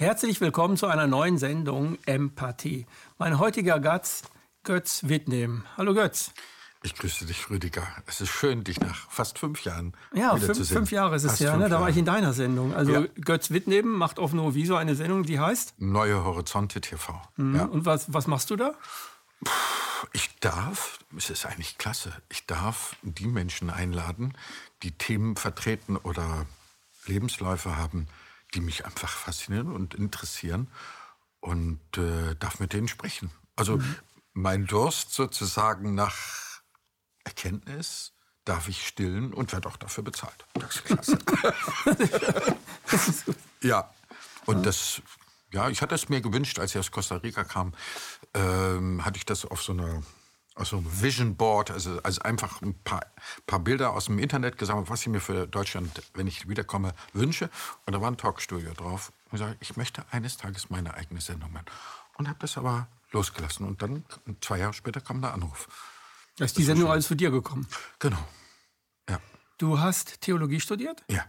Herzlich willkommen zu einer neuen Sendung Empathie. Mein heutiger Gast Götz Wittnehm. Hallo Götz. Ich grüße dich, Rüdiger. Es ist schön, dich nach fast fünf Jahren ja, wieder fünf, zu sehen. fünf Jahre ist es ja. Ne? Da war ich in deiner Sendung. Also ja. Götz Wittnehm macht auf Noviso eine Sendung, die heißt? Neue Horizonte TV. Mhm. Ja. Und was, was machst du da? Ich darf, es ist eigentlich klasse, ich darf die Menschen einladen, die Themen vertreten oder Lebensläufe haben, die mich einfach faszinieren und interessieren und äh, darf mit denen sprechen. Also mhm. mein Durst sozusagen nach Erkenntnis darf ich stillen und werde auch dafür bezahlt. Das ist klasse. ja, und das, ja, ich hatte es mir gewünscht, als ich aus Costa Rica kam, ähm, hatte ich das auf so einer aus so einem Vision Board, also, also einfach ein paar, paar Bilder aus dem Internet gesammelt, was ich mir für Deutschland, wenn ich wiederkomme, wünsche. Und da war ein Talkstudio drauf. Und ich sage, ich möchte eines Tages meine eigene Sendung machen. Und habe das aber losgelassen. Und dann, zwei Jahre später, kam der Anruf. Da ist die Sendung alles zu dir gekommen? Genau, ja. Du hast Theologie studiert? Ja.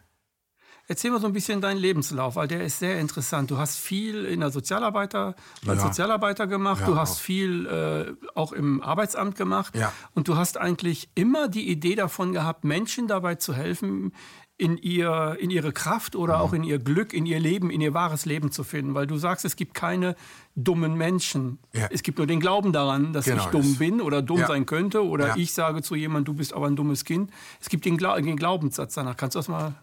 Erzähl mal so ein bisschen deinen Lebenslauf, weil der ist sehr interessant. Du hast viel in der Sozialarbeiter, als ja. Sozialarbeiter gemacht, ja, du hast auch. viel äh, auch im Arbeitsamt gemacht ja. und du hast eigentlich immer die Idee davon gehabt, Menschen dabei zu helfen, in, ihr, in ihre Kraft oder mhm. auch in ihr Glück, in ihr Leben, in ihr wahres Leben zu finden. Weil du sagst, es gibt keine dummen Menschen. Ja. Es gibt nur den Glauben daran, dass genau, ich dumm bin oder dumm ja. sein könnte. Oder ja. ich sage zu jemandem, du bist aber ein dummes Kind. Es gibt den, Gla den Glaubenssatz danach. Kannst du das mal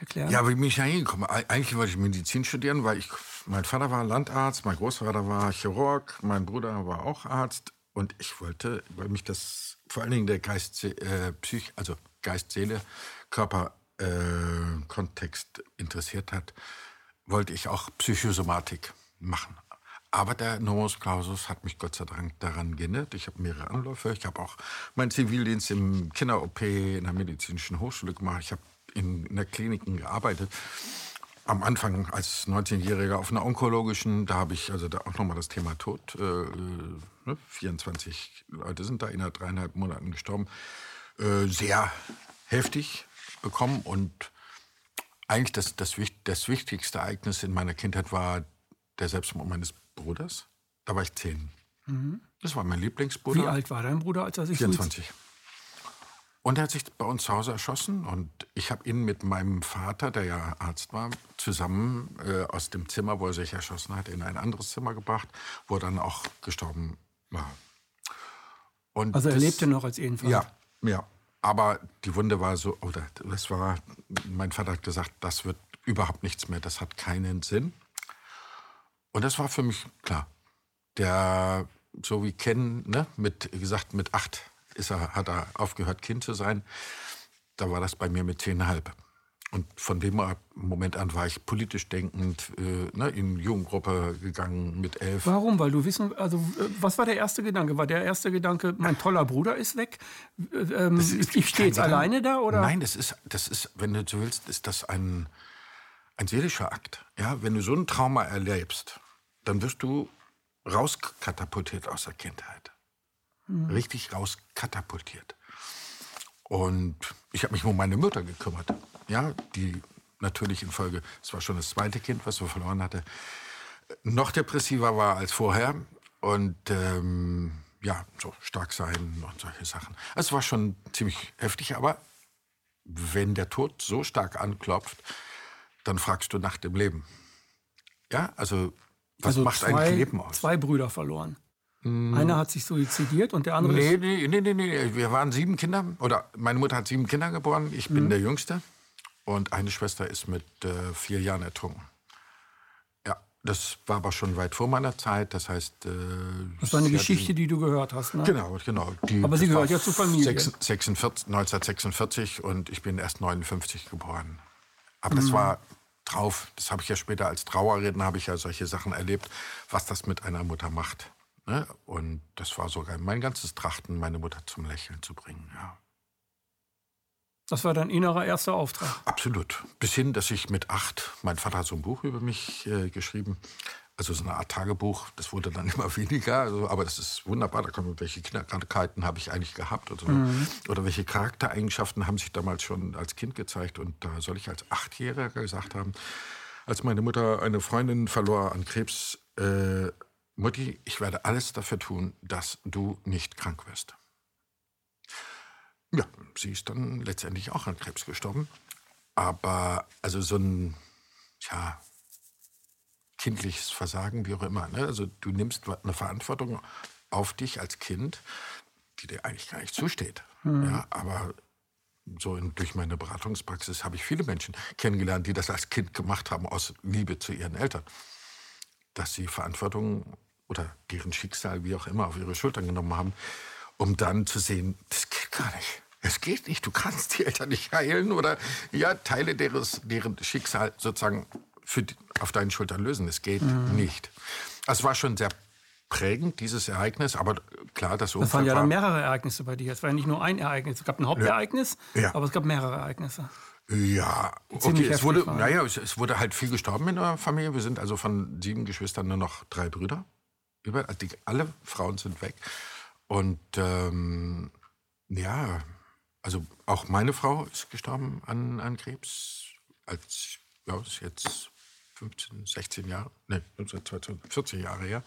erklären? Ja, wie bin ich da hingekommen? Eigentlich wollte ich Medizin studieren, weil ich, mein Vater war Landarzt, mein Großvater war Chirurg, mein Bruder war auch Arzt. Und ich wollte, weil mich das vor allen Dingen der Geist, äh, Psych, also Geist, Seele, Körper äh, Kontext interessiert hat, wollte ich auch Psychosomatik machen. Aber der Numerus Clausus hat mich Gott sei Dank daran gehindert. Ich habe mehrere Anläufe. Ich habe auch meinen Zivildienst im Kinder-OP in der medizinischen Hochschule gemacht. Ich habe in, in der Kliniken gearbeitet. Am Anfang als 19-Jähriger auf einer onkologischen, da habe ich also da auch nochmal das Thema Tod. Äh, ne, 24 Leute sind da innerhalb dreieinhalb Monaten gestorben. Äh, sehr heftig bekommen und eigentlich das, das, das wichtigste Ereignis in meiner Kindheit war der Selbstmord meines Bruders. Da war ich zehn. Mhm. Das war mein Lieblingsbruder. Wie alt war dein Bruder, als er sich 24. Und er hat sich bei uns zu Hause erschossen und ich habe ihn mit meinem Vater, der ja Arzt war, zusammen äh, aus dem Zimmer, wo er sich erschossen hat, in ein anderes Zimmer gebracht, wo er dann auch gestorben war. Und also er das, lebte noch als Ehenvater? Ja, ja. Aber die Wunde war so, oder das war, mein Vater hat gesagt, das wird überhaupt nichts mehr, das hat keinen Sinn. Und das war für mich klar. Der, so wie Ken, ne, mit, wie gesagt, mit acht ist er, hat er aufgehört, Kind zu sein. Da war das bei mir mit zehnhalb. Und von dem Moment an war ich politisch denkend äh, ne, in Jugendgruppe gegangen mit elf. Warum? Weil du wissen, also äh, was war der erste Gedanke? War der erste Gedanke, mein toller Bruder ist weg? Äh, ähm, ist ich stehe jetzt alleine da? Oder? Nein, das ist, das ist, wenn du so willst, ist das ein, ein seelischer Akt. Ja, wenn du so ein Trauma erlebst, dann wirst du rauskatapultiert aus der Kindheit mhm. richtig rauskatapultiert. Und ich habe mich um meine Mutter gekümmert, ja, die natürlich in Folge, es war schon das zweite Kind, was wir verloren hatte, noch depressiver war als vorher und ähm, ja, so stark sein und solche Sachen. Es war schon ziemlich heftig, aber wenn der Tod so stark anklopft, dann fragst du nach dem Leben. Ja, also was also macht zwei, ein Leben aus? Zwei Brüder verloren. Hm. Einer hat sich suizidiert und der andere nee, ist... Nee, nee, nee, nee. Wir waren sieben Kinder. Oder meine Mutter hat sieben Kinder geboren. Ich bin mhm. der Jüngste. Und eine Schwester ist mit äh, vier Jahren ertrunken. Ja, das war aber schon weit vor meiner Zeit. Das heißt... Äh, das war eine Geschichte, die du gehört hast, ne? Genau, genau. Die, aber sie gehört ja zur Familie. 46, 1946 und ich bin erst 59 geboren. Aber mhm. das war drauf, das habe ich ja später als Trauerredner, habe ich ja solche Sachen erlebt, was das mit einer Mutter macht. Ne? Und das war sogar mein ganzes Trachten, meine Mutter zum Lächeln zu bringen. Ja. Das war dein innerer erster Auftrag? Absolut. Bis hin, dass ich mit acht, mein Vater hat so ein Buch über mich äh, geschrieben, also so eine Art Tagebuch, das wurde dann immer weniger, also, aber das ist wunderbar, da kommen welche Kinderkrankheiten habe ich eigentlich gehabt oder, so. mhm. oder welche Charaktereigenschaften haben sich damals schon als Kind gezeigt und da soll ich als Achtjähriger gesagt haben, als meine Mutter eine Freundin verlor an Krebs, äh, Mutti, ich werde alles dafür tun, dass du nicht krank wirst. Ja, sie ist dann letztendlich auch an Krebs gestorben. Aber also so ein, ja, kindliches Versagen, wie auch immer. Ne? Also du nimmst eine Verantwortung auf dich als Kind, die dir eigentlich gar nicht zusteht. Mhm. Ja, aber so in, durch meine Beratungspraxis habe ich viele Menschen kennengelernt, die das als Kind gemacht haben aus Liebe zu ihren Eltern. Dass sie Verantwortung oder deren Schicksal, wie auch immer, auf ihre Schultern genommen haben, um dann zu sehen, das geht gar nicht. Es geht nicht, du kannst die Eltern nicht heilen oder ja, Teile deres, deren Schicksal sozusagen für, auf deinen Schultern lösen. Es geht mhm. nicht. Also es war schon sehr prägend, dieses Ereignis, aber klar, das Unfall Das waren ja dann mehrere Ereignisse bei dir. Es war ja nicht nur ein Ereignis. Es gab ein Hauptereignis, ja. aber es gab mehrere Ereignisse. Ja, okay, es wurde, naja, es, es, wurde halt viel gestorben in der Familie. Wir sind also von sieben Geschwistern nur noch drei Brüder. Über, also die, alle Frauen sind weg. Und ähm, ja, also auch meine Frau ist gestorben an, an Krebs, als ja, ist jetzt 15, 16 Jahre, ne, 14 Jahre her.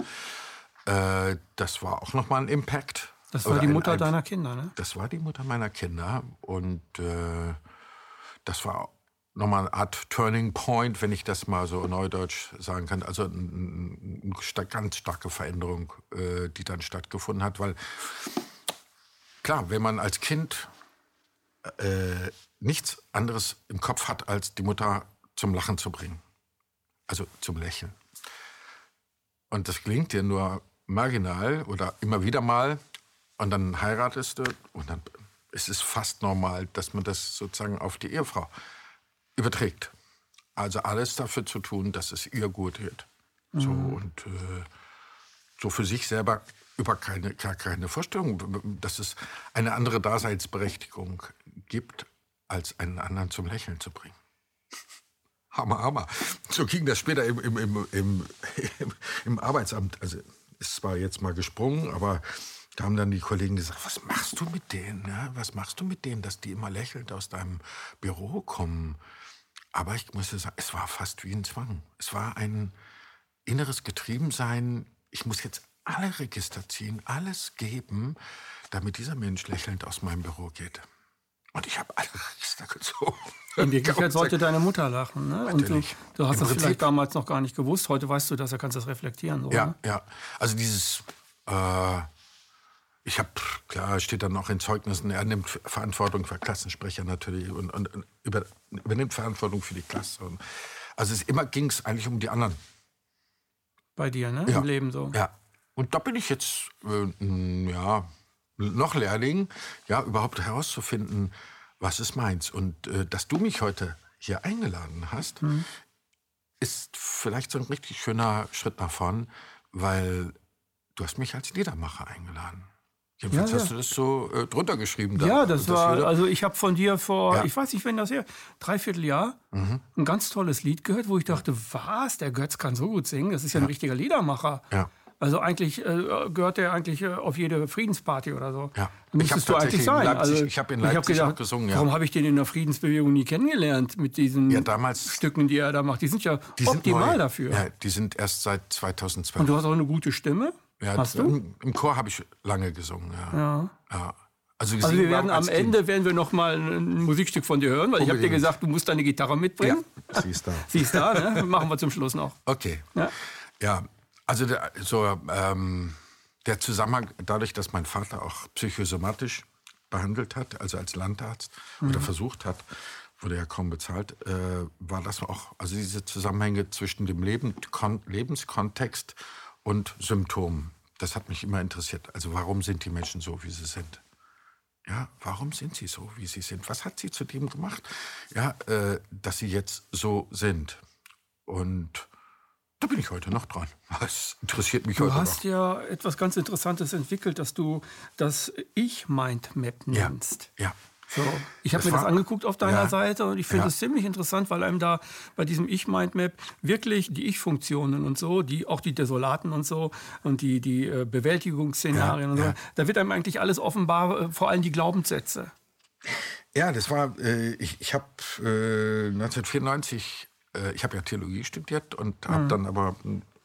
Äh, das war auch nochmal ein Impact. Das war die Mutter ein, deiner Kinder, ne? Das war die Mutter meiner Kinder. Und äh, das war nochmal eine Art Turning Point, wenn ich das mal so neudeutsch sagen kann. Also eine ein, ein, ganz starke Veränderung, äh, die dann stattgefunden hat. Weil, klar, wenn man als Kind äh, nichts anderes im Kopf hat, als die Mutter zum Lachen zu bringen. Also zum Lächeln. Und das klingt dir nur marginal oder immer wieder mal. Und dann heiratest du und dann ist es fast normal, dass man das sozusagen auf die Ehefrau überträgt. Also alles dafür zu tun, dass es ihr gut wird. Mhm. So, und äh, so für sich selber über keine, gar keine Vorstellung, dass es eine andere Daseinsberechtigung gibt, als einen anderen zum Lächeln zu bringen. Hammer, Hammer. So ging das später im, im, im, im, im Arbeitsamt. Also ist zwar jetzt mal gesprungen, aber da haben dann die Kollegen gesagt, was machst du mit denen? Ja? Was machst du mit denen, dass die immer lächelnd aus deinem Büro kommen? Aber ich muss sagen, es war fast wie ein Zwang. Es war ein inneres Getriebensein. Ich muss jetzt alle Register ziehen, alles geben, damit dieser Mensch lächelnd aus meinem Büro geht. Und ich habe alle Register gezogen. In Wirklichkeit sollte deine Mutter lachen. Ne? Und du, du hast Im das Prinzip, vielleicht damals noch gar nicht gewusst. Heute weißt du das, da kannst du das reflektieren. So, ja, ne? ja. Also dieses, äh, ich habe, klar, steht dann auch in Zeugnissen, er nimmt Verantwortung für Klassensprecher natürlich und, und, und über, übernimmt Verantwortung für die Klasse. Und, also es immer ging es eigentlich um die anderen. Bei dir, ne? Ja. Im Leben so. Ja. Und da bin ich jetzt, äh, ja, noch Lehrling, ja, überhaupt herauszufinden, was ist meins. Und äh, dass du mich heute hier eingeladen hast, mhm. ist vielleicht so ein richtig schöner Schritt nach vorn, weil du hast mich als Liedermacher eingeladen. Jedenfalls ja, ja. hast du das so äh, drunter geschrieben. Da. Ja, das, das war, würde... also ich habe von dir vor, ja. ich weiß nicht, wenn das her, dreiviertel Jahr, mhm. ein ganz tolles Lied gehört, wo ich dachte, was, der Götz kann so gut singen, das ist ja, ein richtiger Liedermacher. Ja. Also eigentlich äh, gehört der eigentlich äh, auf jede Friedensparty oder so. Ja. Müsstest du eigentlich sein. Leipzig, also, ich habe in Leipzig hab gedacht, gesungen. Ja. Warum habe ich den in der Friedensbewegung nie kennengelernt mit diesen ja, damals, Stücken, die er da macht? Die sind ja die optimal sind dafür. Ja, die sind erst seit 2012. Und du hast auch eine gute Stimme. Ja, hast du? Im, im Chor habe ich lange gesungen. Ja. ja. Also, also wir werden am Ende werden wir noch mal ein Musikstück von dir hören, weil Unbedingt. ich habe dir gesagt, du musst deine Gitarre mitbringen. Ja, sie ist da. sie ist da, ne? Machen wir zum Schluss noch. Okay. Ja, ja also der, so, ähm, der Zusammenhang, dadurch, dass mein Vater auch psychosomatisch behandelt hat, also als Landarzt mhm. oder versucht hat, wurde ja kaum bezahlt, äh, war das auch, also diese Zusammenhänge zwischen dem Leben, Kon Lebenskontext und Symptomen. Das hat mich immer interessiert. Also warum sind die Menschen so, wie sie sind? Ja, warum sind sie so, wie sie sind? Was hat sie zu dem gemacht, ja, äh, dass sie jetzt so sind? Und da bin ich heute noch dran. Das interessiert mich du heute noch. Du hast ja etwas ganz Interessantes entwickelt, dass du das Ich-Mindmap nennst. Ja. ja. So, ich habe mir das angeguckt auf deiner ja, Seite und ich finde es ja. ziemlich interessant, weil einem da bei diesem Ich-Mindmap wirklich die Ich-Funktionen und so, die auch die Desolaten und so und die, die äh, Bewältigungsszenarien ja, und so, da wird einem eigentlich alles offenbar, äh, vor allem die Glaubenssätze. Ja, das war, äh, ich, ich habe äh, 1994 äh, ich habe ja Theologie studiert und habe dann aber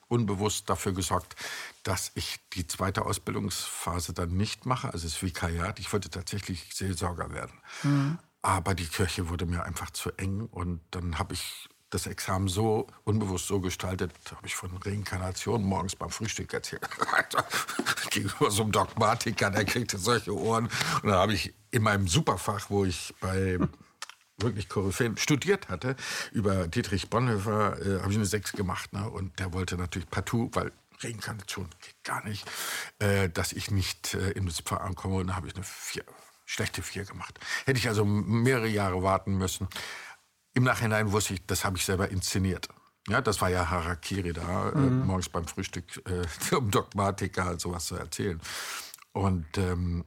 unbewusst dafür gesorgt, dass ich die zweite Ausbildungsphase dann nicht mache, also das Vikariat. Ich wollte tatsächlich Seelsorger werden. Mhm. Aber die Kirche wurde mir einfach zu eng und dann habe ich das Examen so unbewusst so gestaltet, habe ich von Reinkarnation morgens beim Frühstück erzählt. Gegenüber so einem Dogmatiker, der kriegte solche Ohren. Und dann habe ich in meinem Superfach, wo ich bei wirklich Koryphäen studiert hatte, über Dietrich Bonhoeffer, äh, habe ich eine Sechs gemacht. Ne? Und der wollte natürlich partout, weil Reinkarnation geht gar nicht, äh, dass ich nicht äh, in das Pfarramt komme. Und dann habe ich eine vier, schlechte Vier gemacht. Hätte ich also mehrere Jahre warten müssen. Im Nachhinein wusste ich, das habe ich selber inszeniert. Ja, das war ja Harakiri da, äh, mhm. äh, morgens beim Frühstück äh, um Dogmatiker sowas zu erzählen. Und ähm,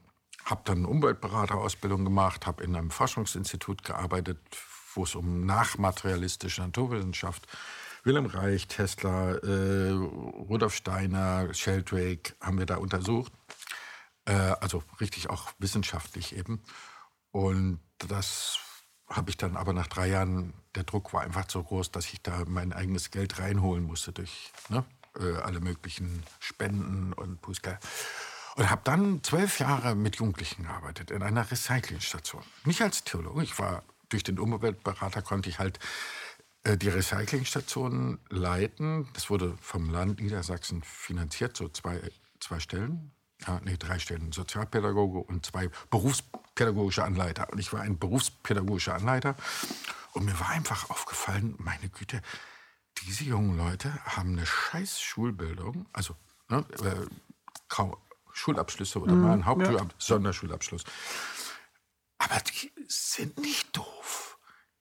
habe dann Umweltberaterausbildung gemacht, habe in einem Forschungsinstitut gearbeitet, wo es um nachmaterialistische Naturwissenschaft, Wilhelm Reich, Tesla, äh, Rudolf Steiner, Sheldrake haben wir da untersucht. Äh, also richtig auch wissenschaftlich eben. Und das habe ich dann aber nach drei Jahren, der Druck war einfach so groß, dass ich da mein eigenes Geld reinholen musste durch ne, äh, alle möglichen Spenden und Bußgeld. Und habe dann zwölf Jahre mit Jugendlichen gearbeitet in einer Recyclingstation. Nicht als Theologe, ich war durch den Umweltberater konnte ich halt äh, die Recyclingstationen leiten. Das wurde vom Land Niedersachsen finanziert, so zwei, zwei Stellen ja, nee, drei Stellen, Sozialpädagoge und zwei berufspädagogische Anleiter. Und ich war ein berufspädagogischer Anleiter. Und mir war einfach aufgefallen, meine Güte, diese jungen Leute haben eine scheiß Schulbildung, also ne, äh, kaum Schulabschlüsse oder mm, mal einen Hauptschul ja. Sonderschulabschluss. Aber die sind nicht doof.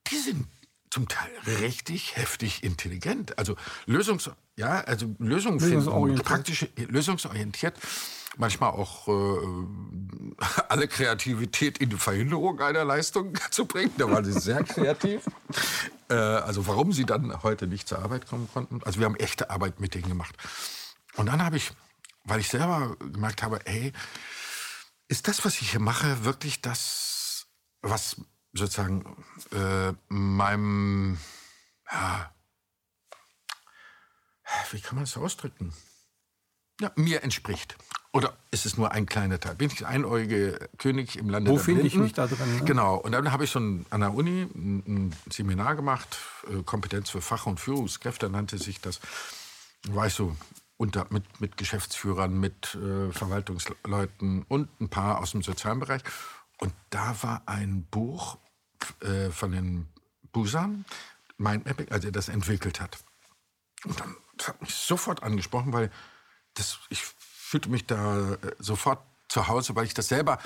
Die sind zum Teil richtig heftig intelligent. Also Lösungs, ja, also Lösungen finden, praktische lösungsorientiert manchmal auch äh, alle Kreativität in die Verhinderung einer Leistung zu bringen. Da waren sie sehr kreativ. äh, also warum sie dann heute nicht zur Arbeit kommen konnten. Also wir haben echte Arbeit mit denen gemacht. Und dann habe ich, weil ich selber gemerkt habe, ey, ist das, was ich hier mache, wirklich das, was sozusagen äh, meinem, ja, wie kann man das ausdrücken? Ja, mir entspricht. Oder ist es nur ein kleiner Teil? Bin ich ein einäugige König im Lande Wo finde ich mich da drin? Ne? Genau. Und dann habe ich schon an der Uni ein, Seminar gemacht, äh, Kompetenz für Fach- und Führungskräfte nannte sich das. Da war ich so unter, mit, mit Geschäftsführern, mit äh, Verwaltungsleuten und ein paar aus dem sozialen Bereich. Und da war ein Buch äh, von den Busan, Mindmapping, also der das entwickelt hat. Und dann, das hat mich sofort angesprochen, weil das, ich fühlte mich da äh, sofort zu Hause, weil ich das selber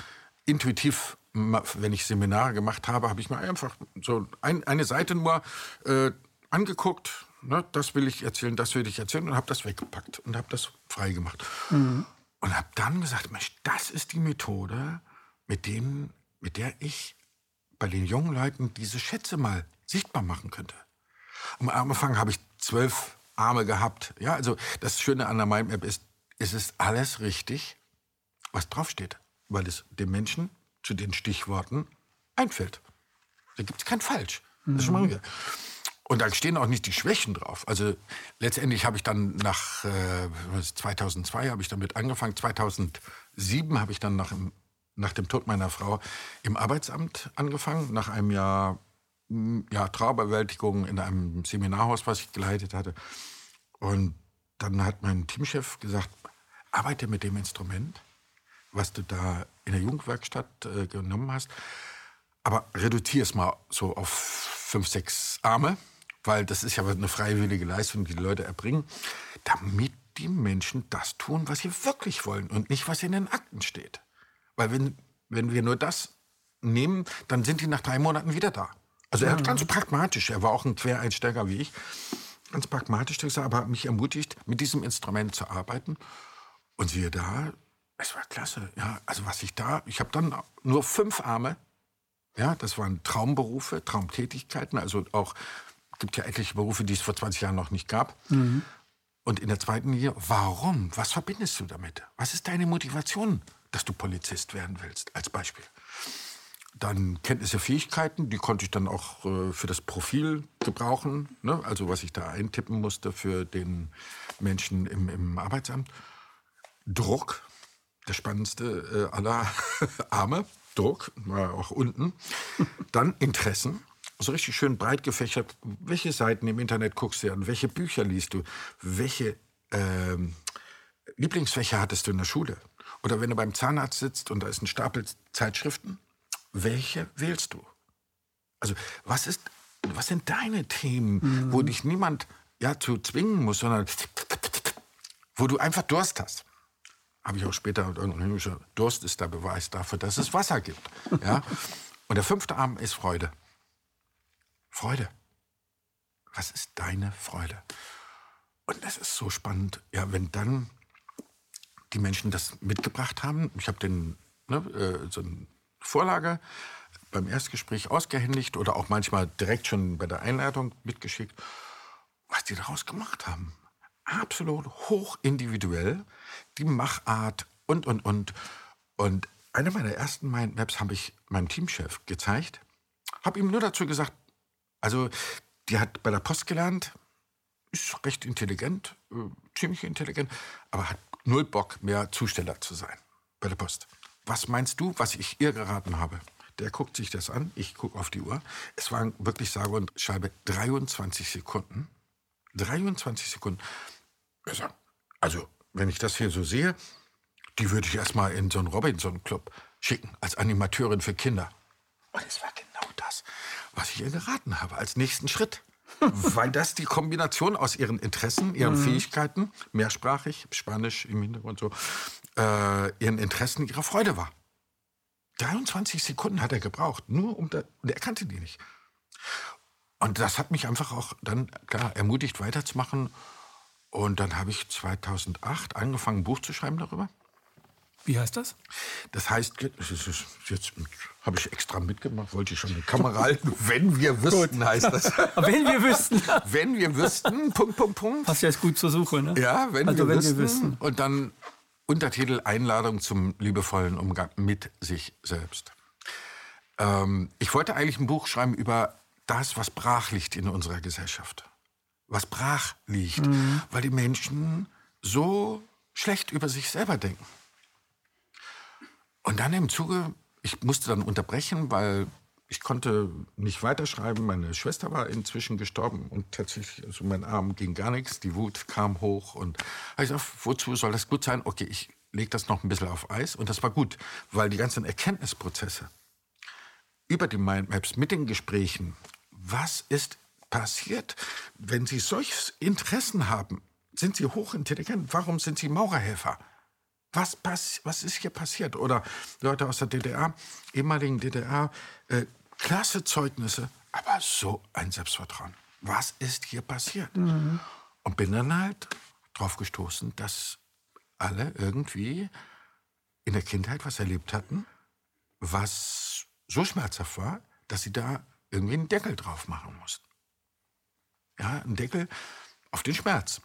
intuitiv, wenn ich Seminare gemacht habe, habe ich mir einfach so ein, eine Seite nur äh, angeguckt. Ne, das will ich erzählen, das will ich erzählen und habe das weggepackt und habe das freigemacht. Mhm. Und habe dann gesagt, Mensch, das ist die Methode, mit, denen, mit der ich bei den jungen Leuten diese Schätze mal sichtbar machen könnte. Am Anfang habe ich zwölf Arme gehabt. Ja, also das Schöne an der Mindmap ist, es ist alles richtig, was draufsteht, weil es dem Menschen zu den Stichworten einfällt. Da gibt es kein Falsch. Das mhm. schon Und da stehen auch nicht die Schwächen drauf. Also letztendlich habe ich dann nach äh, 2002 habe ich damit angefangen. 2007 habe ich dann nach, nach dem Tod meiner Frau im Arbeitsamt angefangen. Nach einem Jahr ja, Trauerbewältigung in einem Seminarhaus, was ich geleitet hatte. Und dann hat mein Teamchef gesagt, arbeite mit dem Instrument, was du da in der Jugendwerkstatt äh, genommen hast, aber reduziere es mal so auf fünf, sechs Arme, weil das ist ja eine freiwillige Leistung, die die Leute erbringen, damit die Menschen das tun, was sie wirklich wollen und nicht, was in den Akten steht. Weil wenn, wenn wir nur das nehmen, dann sind die nach drei Monaten wieder da. Also er hat ganz pragmatisch, er war auch ein Quereinsteiger wie ich, ganz pragmatisch gesagt, aber hat mich ermutigt, mit diesem Instrument zu arbeiten. Und siehe da, es war klasse. Ja, also was ich da, ich habe dann nur fünf Arme. Ja, das waren Traumberufe, Traumtätigkeiten. Also auch gibt ja etliche Berufe, die es vor 20 Jahren noch nicht gab. Mhm. Und in der zweiten Linie, warum? Was verbindest du damit? Was ist deine Motivation, dass du Polizist werden willst, als Beispiel? dann Kenntnisse, Fähigkeiten, die konnte ich dann auch äh, für das Profil gebrauchen, ne? also was ich da eintippen musste für den Menschen im, im Arbeitsamt. Druck, der spannendste äh, aller Arme, Druck, war auch unten. Dann Interessen, so richtig schön breit gefächert. Welche Seiten im Internet guckst du an? Welche Bücher liest du? Welche ähm, Lieblingsfächer hattest du in der Schule? Oder wenn du beim Zahnarzt sitzt und da ist ein Stapel Zeitschriften, welche wählst du? Also, was, ist, was sind deine Themen, mhm. wo dich niemand ja, zu zwingen muss, sondern wo du einfach Durst hast? Habe ich auch später gesagt, Durst ist der Beweis dafür, dass es Wasser gibt. Ja? Und der fünfte Arm ist Freude. Freude. Was ist deine Freude? Und das ist so spannend, ja, wenn dann die Menschen das mitgebracht haben. Ich habe den ne, äh, so eine Vorlage beim Erstgespräch ausgehändigt oder auch manchmal direkt schon bei der Einleitung mitgeschickt. Was die daraus gemacht haben, absolut hochindividuell, die Machart und, und, und. Und eine meiner ersten Mindmaps habe ich meinem Teamchef gezeigt, habe ihm nur dazu gesagt, also die hat bei der Post gelernt, ist recht intelligent, äh, ziemlich intelligent, aber hat null Bock mehr Zusteller zu sein bei der Post. Was meinst du, was ich ihr geraten habe? Der guckt sich das an, ich gucke auf die Uhr. Es waren wirklich sage und schreibe 23 Sekunden. 23 Sekunden. Also, wenn ich das hier so sehe, die würde ich erstmal in so einen Robinson-Club schicken, als Animateurin für Kinder. Und es war genau das, was ich ihr geraten habe, als nächsten Schritt. weil das die Kombination aus ihren Interessen, ihren mhm. Fähigkeiten, mehrsprachig, Spanisch im Hintergrund so, äh, ihren Interessen, ihrer Freude war. 23 Sekunden hat er gebraucht, nur um da, und er kannte die nicht. Und das hat mich einfach auch dann klar ermutigt, weiterzumachen. Und dann habe ich 2008 angefangen, ein Buch zu schreiben darüber. Wie heißt das? Das heißt, jetzt habe ich extra mitgemacht, wollte ich schon eine Kamera halten. Wenn wir wüssten, heißt das. wenn wir wüssten. wenn wir wüssten, Punkt, Punkt, Punkt. Passt ja jetzt gut zur Suche, ne? Ja, wenn, also, wir, wenn wüssten, wir wüssten. Und dann Untertitel Einladung zum liebevollen Umgang mit sich selbst. Ähm, ich wollte eigentlich ein Buch schreiben über das, was brach liegt in unserer Gesellschaft. Was brach liegt, mhm. weil die Menschen so schlecht über sich selber denken. Und dann im Zuge, ich musste dann unterbrechen, weil ich konnte nicht weiterschreiben. Meine Schwester war inzwischen gestorben und tatsächlich, also mein Arm ging gar nichts. Die Wut kam hoch und ich gesagt, wozu soll das gut sein? Okay, ich lege das noch ein bisschen auf Eis und das war gut, weil die ganzen Erkenntnisprozesse über die Mindmaps mit den Gesprächen, was ist passiert, wenn Sie solche Interessen haben? Sind Sie hochintelligent? Warum sind Sie Maurerhelfer? Was, pass was ist hier passiert? Oder Leute aus der DDR, ehemaligen DDR, äh, klasse Zeugnisse, aber so ein Selbstvertrauen. Was ist hier passiert? Mhm. Und bin dann halt drauf gestoßen, dass alle irgendwie in der Kindheit was erlebt hatten, was so schmerzhaft war, dass sie da irgendwie einen Deckel drauf machen mussten. Ja, einen Deckel auf den Schmerz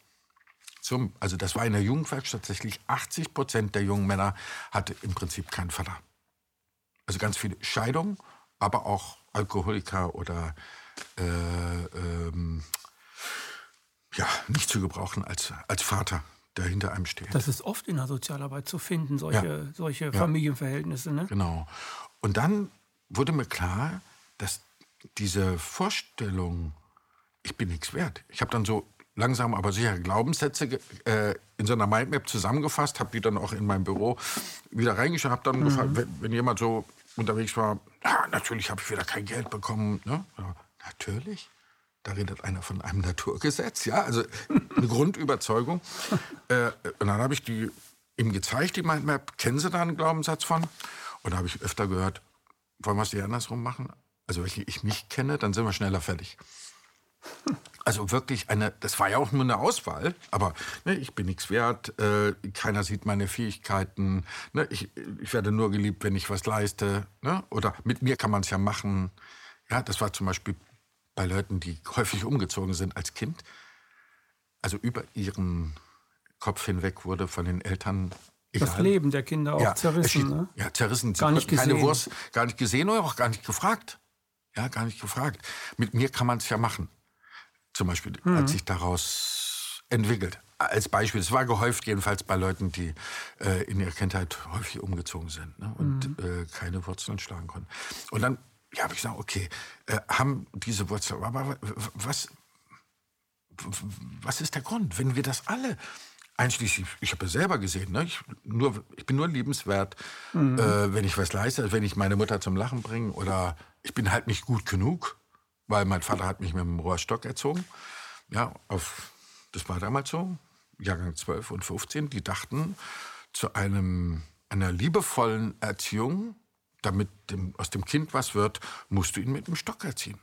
zum, also das war in der Jugendwerkstatt tatsächlich 80 Prozent der jungen Männer hatte im Prinzip keinen Vater. Also ganz viele Scheidungen, aber auch Alkoholiker oder äh, ähm, ja, nicht zu gebrauchen als, als Vater, der hinter einem steht. Das ist oft in der Sozialarbeit zu finden, solche, ja. solche Familienverhältnisse. Ne? Genau. Und dann wurde mir klar, dass diese Vorstellung, ich bin nichts wert. Ich habe dann so langsam aber sicher Glaubenssätze äh, in so einer Mindmap zusammengefasst, habe die dann auch in mein Büro wieder reingeschaut, habe dann mhm. gefragt, wenn, wenn, jemand so unterwegs war, ja, natürlich habe ich wieder kein Geld bekommen. Ne? Ja, natürlich. Da redet einer von einem Naturgesetz, ja, also eine Grundüberzeugung. Äh, und dann habe ich die ihm gezeigt, die Mindmap. Kennen Sie da einen Glaubenssatz von? Und da habe ich öfter gehört, wollen wir es dir andersrum machen? Also, wenn ich mich kenne, dann sind wir schneller fertig. Also wirklich eine, das war ja auch nur eine Auswahl, aber ne, ich bin nichts wert, äh, keiner sieht meine Fähigkeiten, ne, ich, ich werde nur geliebt, wenn ich was leiste, ne, oder mit mir kann man es ja machen. Ja, das war zum Beispiel bei Leuten, die häufig umgezogen sind als Kind. Also über ihren Kopf hinweg wurde von den Eltern das Egal. Leben der Kinder auch ja, zerrissen. steht- Ne? Ja, zerrissen. Gar nicht konnten keine gesehen. Wurst, gar nicht gesehen oder auch gar nicht gefragt. Ja, gar nicht gefragt. Mit mir kann man es ja machen. Zum Beispiel, Mhm. als sich daraus entwickelt. Als Beispiel, es war gehäuft jedenfalls bei Leuten, die äh, in ihrer Kindheit häufig umgezogen sind ne, und Mhm. äh, keine Wurzeln schlagen konnten. Und dann ja, habe ich gesagt, okay, äh, haben diese Wurzeln, aber was, was ist der Grund, wenn wir das alle, einschließlich, ich habe ja selber gesehen, ne, ich, nur, ich bin nur liebenswert, äh, wenn ich was leiste, wenn ich meine Mutter zum Lachen bringe oder ich bin halt nicht gut genug, weil mein Vater hat mich mit dem Rohrstock erzogen. Ja, auf, das war damals so, Jahrgang 12 und 15, die dachten, zu einem, einer liebevollen Erziehung, damit dem, aus dem Kind was wird, musst du ihn mit dem Stock erziehen.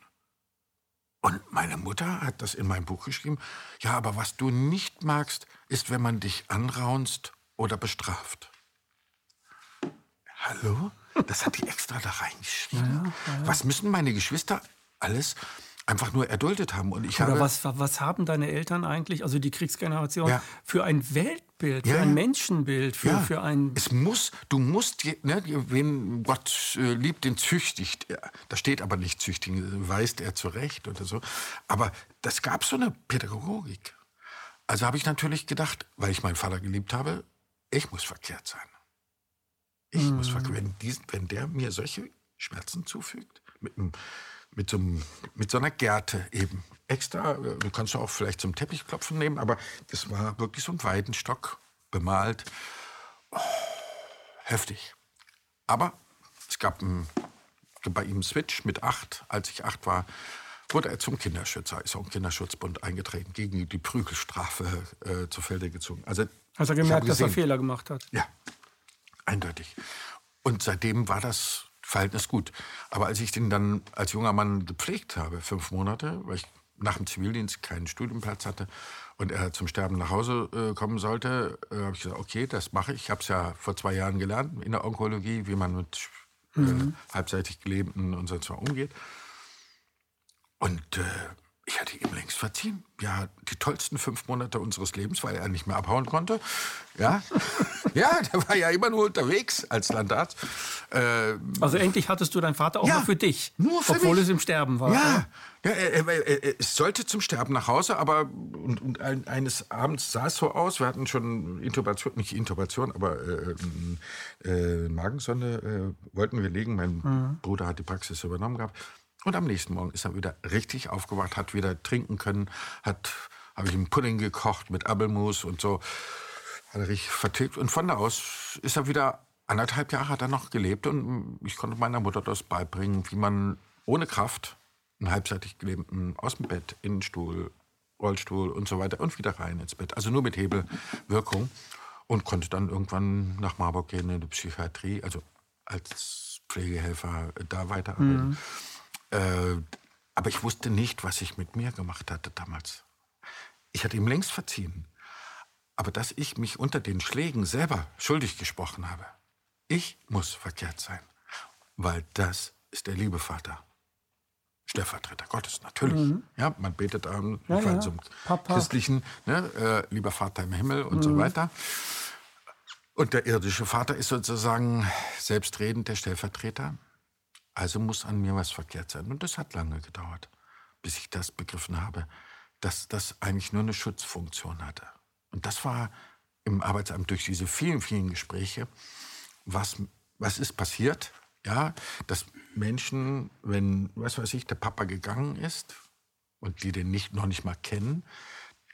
Und meine Mutter hat das in meinem Buch geschrieben. Ja, aber was du nicht magst, ist, wenn man dich anraunst oder bestraft. Hallo? Das hat die extra da reingeschrieben. Was müssen meine Geschwister alles einfach nur erduldet haben? Und ich Oder habe, was, was haben deine Eltern eigentlich, also die Kriegsgeneration, Ja. für ein Weltbild, für Ja, ein. Menschenbild, für, Ja, für ein. es muss, du musst, ne, wen Gott äh, liebt, den züchtigt er. Da steht aber nicht züchtigen, weist er zurecht oder so. Aber das gab so eine Pädagogik. Also habe ich natürlich gedacht, weil ich meinen Vater geliebt habe, ich muss verkehrt sein. Ich muss verkehrt, wenn, diesen, wenn der mir solche Schmerzen zufügt, mit, einem- mit, so, einem, mit so einer Gerte eben. Extra, du kannst du auch vielleicht zum Teppichklopfen nehmen, aber das war wirklich so ein Weidenstock, bemalt heftig. Aber es gab ein, bei ihm einen Switch mit acht. Als ich acht war, wurde er zum Kinderschützer, ist auch im Kinderschutzbund eingetreten, gegen die Prügelstrafe äh, zu Felde gezogen. Also, er habe gemerkt, dass er Fehler gemacht hat? Ja, eindeutig. Und seitdem war das Verhältnis gut. Aber als ich den dann als junger Mann gepflegt habe, fünf Monate, weil ich nach dem Zivildienst keinen Studienplatz hatte und er zum Sterben nach Hause äh, kommen sollte, äh, habe ich gesagt, okay, das mache ich. Ich habe es ja vor zwei Jahren gelernt in der Onkologie, wie man mit äh, halbseitig Gelähmten und was umgeht. Und äh, ich hatte ihm längst verziehen. Ja, die tollsten fünf Monate unseres Lebens, weil er nicht mehr abhauen konnte. Ja, ja der war ja immer nur unterwegs als Landarzt. Äh, Also endlich hattest du deinen Vater auch Ja, noch für dich, nur für obwohl mich. es im Sterben war. ja, ja er, er, er, es sollte zum Sterben nach Hause, aber und, und ein, eines Abends sah es so aus. Wir hatten schon Intubation, nicht Intubation, aber äh, äh, Magensonde äh, wollten wir legen. Mein Bruder hat die Praxis übernommen gehabt. Und am nächsten Morgen ist er wieder richtig aufgewacht, hat wieder trinken können, hat, habe ich ihm Pudding gekocht mit Apfelmus und so. Hat er richtig vertilgt. Und von da aus ist er wieder anderthalb Jahre hat er noch gelebt und ich konnte meiner Mutter das beibringen, wie man ohne Kraft einen halbseitig gelähmten aus dem Bett in den Stuhl, Rollstuhl und so weiter und wieder rein ins Bett. Also nur mit Hebelwirkung und konnte dann irgendwann nach Marburg gehen in die Psychiatrie, also als Pflegehelfer da weiterarbeiten. Äh, aber ich wusste nicht, was ich mit mir gemacht hatte damals. Ich hatte ihm längst verziehen. Aber dass ich mich unter den Schlägen selber schuldig gesprochen habe, ich muss verkehrt sein. Weil das ist der liebe Vater. Stellvertreter Gottes, natürlich. Ja, man betet an, Ja, ja, zum Papa. christlichen, ne, äh, lieber Vater im Himmel und so weiter. Und der irdische Vater ist sozusagen selbstredend der Stellvertreter. Also muss an mir was verkehrt sein. Und das hat lange gedauert, bis ich das begriffen habe, dass das eigentlich nur eine Schutzfunktion hatte. Und das war im Arbeitsamt durch diese vielen, vielen Gespräche, was, was ist passiert? Ja, dass Menschen, wenn, was weiß ich, der Papa gegangen ist und die den nicht, noch nicht mal kennen,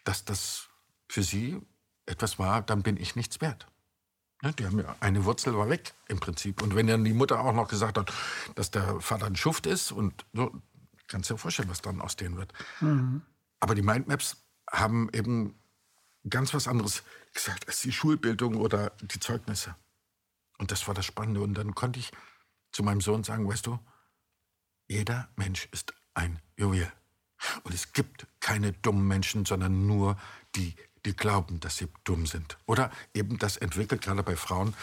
dass das für sie etwas war, dann bin ich nichts wert. Ne, die haben ja, eine Wurzel war weg im Prinzip. Und wenn dann die Mutter auch noch gesagt hat, dass der Vater ein Schuft ist und so, kannst du dir vorstellen, was dann aus denen wird. Aber die Mindmaps haben eben ganz was anderes gesagt als die Schulbildung oder die Zeugnisse. Und das war das Spannende. Und dann konnte ich zu meinem Sohn sagen, weißt du, jeder Mensch ist ein Juwel. Und es gibt keine dummen Menschen, sondern nur die, die glauben, dass sie dumm sind. Oder eben das entwickelt gerade bei Frauen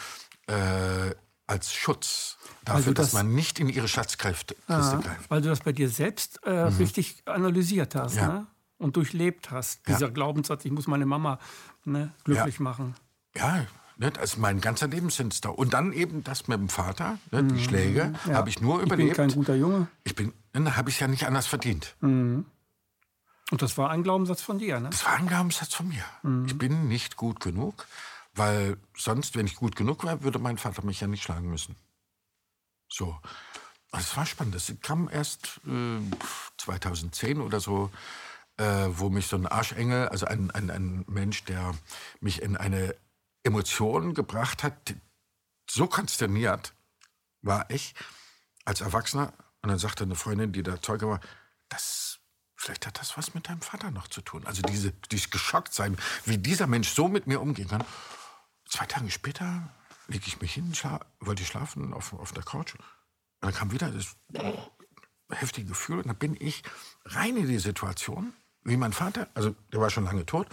äh, als Schutz dafür, Also dass das- man nicht in ihre Schatzkräfte greift. weil du das bei dir selbst äh, richtig analysiert hast Mhm. Ja. ne? und durchlebt hast. Ja. Dieser Glaubenssatz, ich muss meine Mama ne, glücklich Ja. machen. Ja, Ne? Das ist mein ganzer Lebenssinn da. Und dann eben das mit dem Vater, ne? die Schläge, habe ich nur Ich überlebt. bin kein guter Junge. Ich bin, ne, habe ich ja nicht anders verdient. Und das war ein Glaubenssatz von dir, ne? Das war ein Glaubenssatz von mir. Ich bin nicht gut genug, weil sonst, wenn ich gut genug wäre, würde mein Vater mich ja nicht schlagen müssen. So. Es war spannend. Das kam erst äh, 2010 oder so, äh, wo mich so ein Arschengel, also ein, ein, ein Mensch, der mich in eine Emotion gebracht hat, so konsterniert war ich als Erwachsener. Und dann sagte eine Freundin, die da Zeuge war, das, vielleicht hat das was mit deinem Vater noch zu tun. Also diese, dieses geschockt sein, wie dieser Mensch so mit mir umgehen kann. Zwei Tage später lege ich mich hin, schla wollte ich schlafen auf, auf der Couch. Und dann kam wieder das heftige Gefühl. Und dann bin ich rein in die Situation, wie mein Vater, also der war schon lange tot,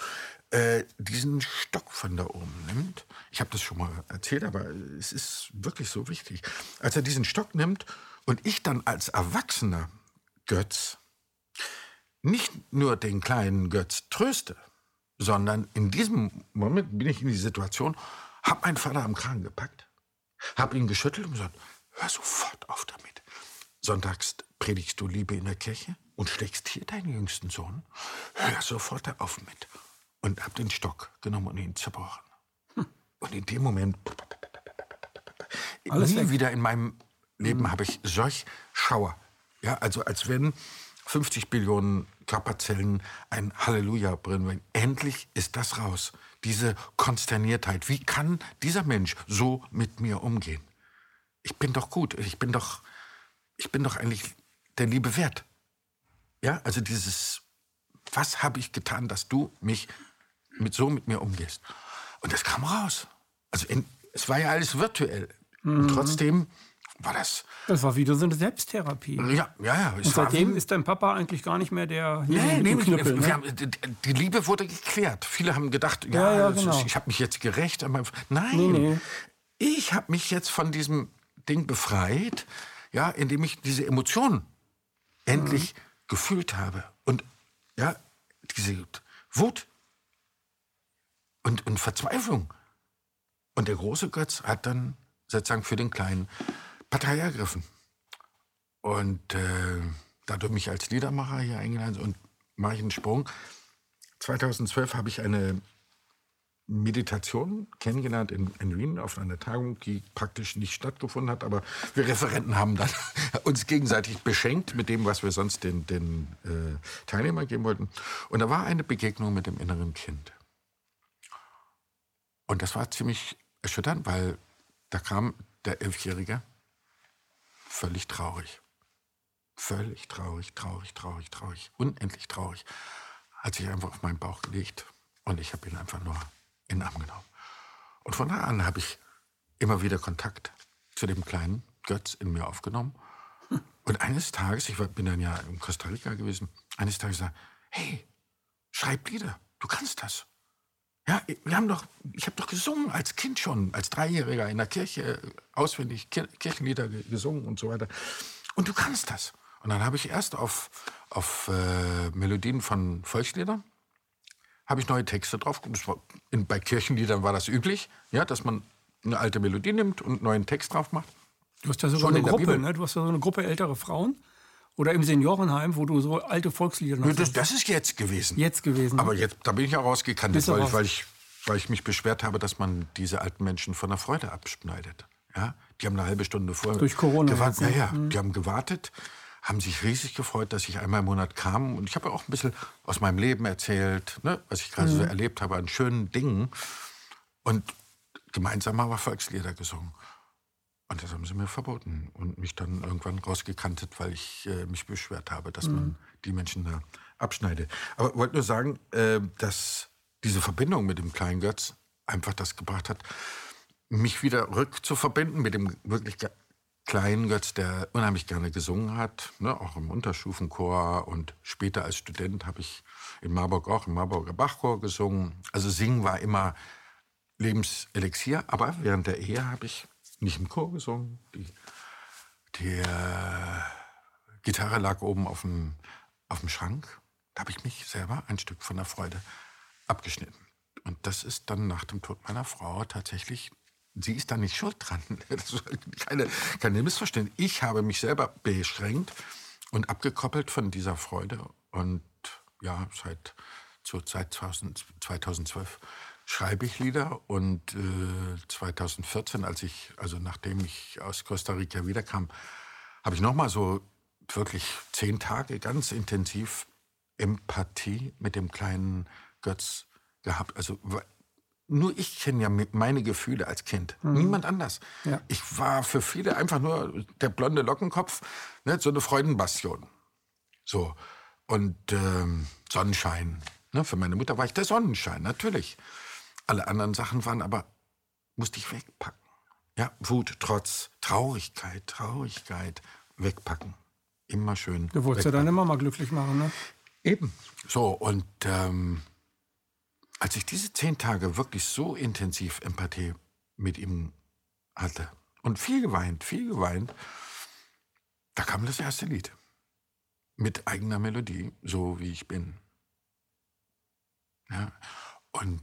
äh, diesen Stock von da oben nimmt. Ich habe das schon mal erzählt, aber es ist wirklich so wichtig. Als er diesen Stock nimmt und ich dann als Erwachsener Götz nicht nur den kleinen Götz tröste, sondern in diesem Moment bin ich in die Situation, habe meinen Vater am Kragen gepackt, habe ihn geschüttelt und gesagt, hör sofort auf damit. Sonntags predigst du Liebe in der Kirche und schlägst hier deinen jüngsten Sohn. Hör sofort auf mit. Und hab den Stock genommen und ihn zerbrochen. Und in dem Moment, Alles nie weg. wieder in meinem Leben habe ich solch Schauer. Ja, also als wenn 50 Billionen Körperzellen ein Halleluja bringen. Endlich ist das raus. Diese Konsterniertheit. Wie kann dieser Mensch so mit mir umgehen? Ich bin doch gut. Ich bin doch, ich bin doch eigentlich der Liebe wert. Ja, also dieses, was habe ich getan, dass du mich mit so mit mir umgehst? Und das kam raus. Also in, es war ja alles virtuell. Und trotzdem war das, Das war wieder so eine Selbsttherapie. ja, ja, ja. Und seitdem ist dein Papa eigentlich gar nicht mehr der Nee, nee, Knüppel, ne? haben, die, Liebe wurde geklärt. Viele haben gedacht, ja, Ja, ja, ist- genau. ich habe mich jetzt gerecht. meinem- Nein, Nee, nee. ich habe mich jetzt von diesem Ding befreit, ja, indem ich diese Emotionen endlich gefühlt habe. Und ja, diese Wut und, und Verzweiflung. Und der große Götz hat dann sozusagen für den Kleinen Partei ergriffen. Und äh, da du mich als Liedermacher hier eingeladen und mache ich einen Sprung. 2012 habe ich eine Meditation kennengelernt in, in Wien auf einer Tagung, die praktisch nicht stattgefunden hat, aber wir Referenten haben dann uns gegenseitig beschenkt mit dem, was wir sonst den, den äh, Teilnehmern geben wollten. Und da war eine Begegnung mit dem inneren Kind. Und das war ziemlich erschütternd, weil da kam der Elfjährige völlig traurig. Völlig traurig, traurig, traurig, traurig, unendlich traurig. Hat sich einfach auf meinen Bauch gelegt und ich habe ihn einfach nur in den Arm genommen. Und von da an habe ich immer wieder Kontakt zu dem kleinen Götz in mir aufgenommen. Und eines Tages, ich war, bin dann ja in Costa Rica gewesen, eines Tages sagte hey, schreib Lieder, du kannst das. Ja, wir haben doch, ich habe doch gesungen als Kind schon, als Dreijähriger in der Kirche äh, auswendig Kir Kirchenlieder ge- gesungen und so weiter. Und du kannst das. Und dann habe ich erst auf, auf äh, Melodien von Volksliedern habe ich neue Texte drauf. War, in, bei Kirchenliedern war das üblich, ja, dass man eine alte Melodie nimmt und einen neuen Text drauf macht. Du hast ja sogar Schon eine Gruppe, ne? Du hast ja so eine Gruppe ältere Frauen. Oder im Seniorenheim, wo du so alte Volkslieder noch Das, singst. das ist jetzt gewesen. Jetzt gewesen. Aber jetzt, da bin ich Bist du weil, raus? weil, ich, weil ich mich beschwert habe, dass man diese alten Menschen von der Freude abschneidet. Ja? Die haben eine halbe Stunde vorher Durch Corona gewartet. ne? Ja, ja, die haben gewartet, haben sich riesig gefreut, dass ich einmal im Monat kam. Und ich habe auch ein bisschen aus meinem Leben erzählt, ne? was ich gerade so Mhm. erlebt habe an schönen Dingen. Und gemeinsam haben wir Volkslieder gesungen. Und das haben sie mir verboten und mich dann irgendwann rausgekantet, weil ich äh, mich beschwert habe, dass man die Menschen da abschneidet. Aber wollte nur sagen, äh, dass diese Verbindung mit dem kleinen Götz einfach das gebracht hat, mich wieder rückzuverbinden mit dem wirklich kleinen Götz, der unheimlich gerne gesungen hat, ne, auch im Unterstufenchor und später als Student habe ich in Marburg auch im Marburger Bachchor gesungen. Also singen war immer Lebenselixier, aber während der Ehe habe ich nicht im Chor gesungen. Die, die Gitarre lag oben auf dem, auf dem Schrank. Da habe ich mich selber ein Stück von der Freude abgeschnitten. Und das ist dann nach dem Tod meiner Frau tatsächlich, sie ist da nicht schuld dran. Das keine, keine Missverständnis. Ich habe mich selber beschränkt und abgekoppelt von dieser Freude. Und ja, seit, seit 2012 schreibe ich Lieder. Und äh, 2014, als ich, also nachdem ich aus Costa Rica wiederkam, habe ich nochmal so wirklich zehn Tage ganz intensiv Empathie mit dem kleinen Götz gehabt. Also nur ich kenne ja meine Gefühle als Kind. Mhm. Niemand anders. Ja. Ich war für viele einfach nur der blonde Lockenkopf, ne, so eine Freudenbastion. So. Und ähm, Sonnenschein. Ne, für meine Mutter war ich der Sonnenschein, natürlich. Alle anderen Sachen waren aber, musste ich wegpacken. Ja, Wut, Trotz, Traurigkeit, Traurigkeit, wegpacken. Immer schön. Du wolltest wegpacken. ja deine Mama glücklich machen, ne? Eben. So, und ähm, als ich diese zehn Tage wirklich so intensiv Empathie mit ihm hatte und viel geweint, viel geweint, da kam das erste Lied. Mit eigener Melodie, so wie ich bin. Ja, und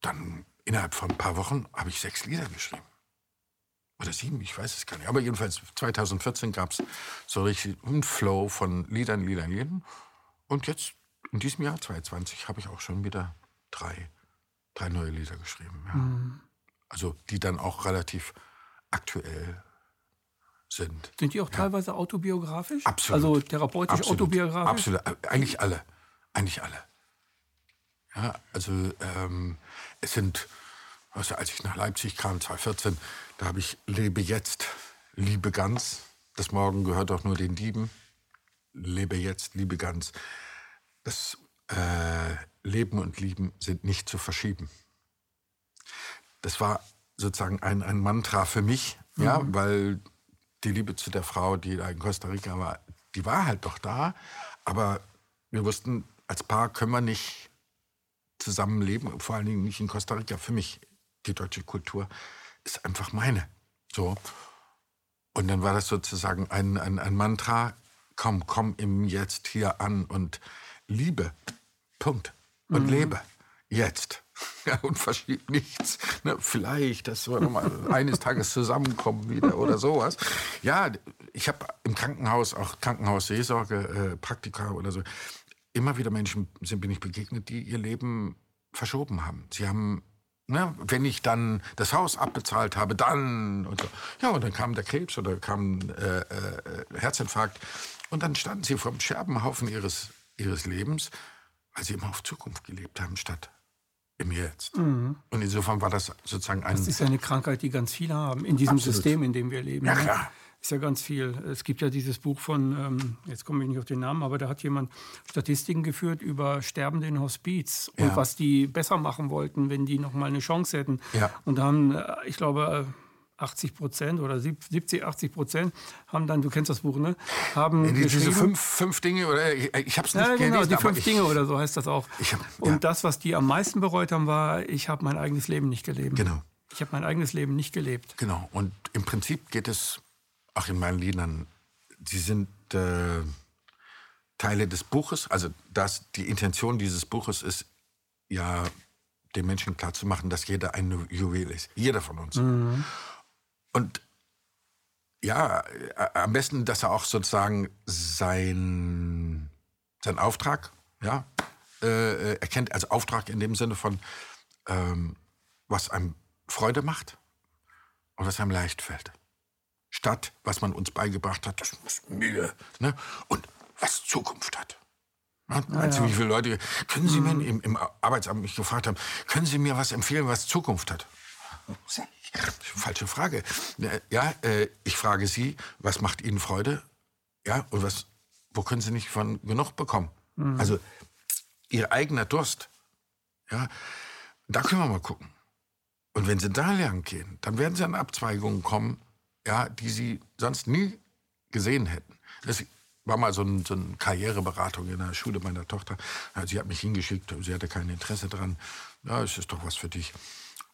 dann innerhalb von ein paar Wochen habe ich sechs Lieder geschrieben. Oder sieben, ich weiß es gar nicht. Aber jedenfalls 2014 gab es so richtig einen Flow von Liedern, Liedern, Liedern. Und jetzt, in diesem Jahr 2020, habe ich auch schon wieder drei, drei neue Lieder geschrieben. Ja. Mhm. Also die dann auch relativ aktuell sind. Sind die auch ja. teilweise autobiografisch? Absolut. Also therapeutisch Absolut. autobiografisch? Absolut. Äh, eigentlich alle. Eigentlich alle. Ja, also ähm, es sind, also als ich nach Leipzig kam, 2014, da habe ich Lebe jetzt, liebe ganz. Das Morgen gehört doch nur den Dieben lebe jetzt, liebe ganz. Das äh, Leben und Lieben sind nicht zu verschieben. Das war sozusagen ein, ein Mantra für mich, mhm. ja, weil die Liebe zu der Frau, die da in Costa Rica war, die war halt doch da. Aber wir wussten, als Paar können wir nicht zusammenleben, vor allen Dingen nicht in Costa Rica. Für mich, die deutsche Kultur ist einfach meine. So. Und dann war das sozusagen ein, ein, ein Mantra, komm, komm im Jetzt hier an und liebe. Punkt. Und mhm. lebe. Jetzt. Ja, und verschiebt nichts. Ne, vielleicht, dass wir noch mal eines Tages zusammenkommen wieder oder sowas. Ja, ich habe im Krankenhaus, auch Krankenhausseelsorge, äh, Praktika oder so, immer wieder Menschen sind bin ich begegnet, die ihr Leben verschoben haben. Sie haben Ne, wenn ich dann das Haus abbezahlt habe, dann und so. Ja, und dann kam der Krebs oder kam äh, äh, Herzinfarkt. Und dann standen sie vor dem Scherbenhaufen ihres, ihres Lebens, weil sie immer auf Zukunft gelebt haben, statt im Jetzt. Mhm. Und insofern war das sozusagen ein. Das ist eine Krankheit, die ganz viele haben, in diesem Absolut. System, in dem wir leben. Ja, ne? klar. Ist ja ganz viel. Es gibt ja dieses Buch von, ähm, jetzt komme ich nicht auf den Namen, aber da hat jemand Statistiken geführt über Sterbende in Hospiz und ja. was die besser machen wollten, wenn die noch mal eine Chance hätten. Ja. Und da haben, äh, ich glaube, 80 Prozent oder 70, 80 Prozent haben dann, du kennst das Buch, ne? Haben die, diese fünf, fünf Dinge oder ich, ich habe es nicht ja, genau, gelesen, die fünf ich, Dinge oder so heißt das auch. Und ja. das, was die am meisten bereut haben, war, ich habe mein eigenes Leben nicht gelebt. Genau. Ich habe mein eigenes Leben nicht gelebt. Genau. Und im Prinzip geht es auch in meinen Liedern, sie sind äh, Teile des Buches, also das, die Intention dieses Buches ist ja den Menschen klarzumachen, dass jeder ein Juwel ist. Jeder von uns. Mhm. Und ja, äh, am besten, dass er auch sozusagen sein, sein Auftrag ja, äh, erkennt, als Auftrag in dem Sinne von, ähm, was einem Freude macht und was einem leicht fällt. Statt, was man uns beigebracht hat, das muss Mühe, ne? und was Zukunft hat. Ja, meinst ja, du, wie viele Leute, können Sie mir mhm. im, im Arbeitsamt mich gefragt haben, können Sie mir was empfehlen, was Zukunft hat? Falsche Frage. Ja, äh, ich frage Sie, was macht Ihnen Freude? Ja, und was, wo können Sie nicht von genug bekommen? Mhm. Also Ihr eigener Durst. Ja, da können wir mal gucken. Und wenn Sie da lernen gehen, dann werden Sie an Abzweigungen kommen, ja, die Sie sonst nie gesehen hätten. Das war mal so, ein, so eine Karriereberatung in der Schule meiner Tochter. Sie hat mich hingeschickt, sie hatte kein Interesse dran. Ja, es ist doch was für dich.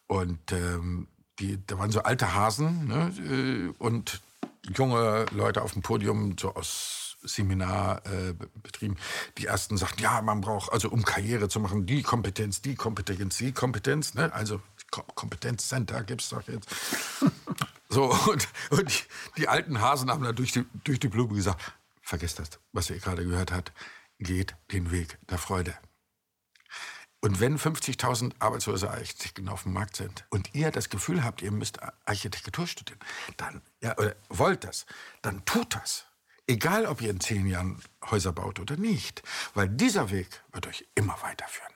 Und ähm, die, da waren so alte Hasen ne, äh, und junge Leute auf dem Podium, so aus Seminar äh. Die ersten sagten, ja, man braucht, also um Karriere zu machen, die Kompetenz, die Kompetenz, die Kompetenz, ne? also Kompetenzcenter gibt es doch jetzt. So, und, und die, die, alten Hasen haben da durch die, durch die Blume gesagt, vergesst das, was ihr gerade gehört habt, geht den Weg der Freude. Und wenn 50.000 arbeitslose Architekten auf dem Markt sind und ihr das Gefühl habt, ihr müsst Architektur studieren, dann ja, oder wollt das, dann tut das. Egal, ob ihr in zehn Jahren Häuser baut oder nicht, weil dieser Weg wird euch immer weiterführen.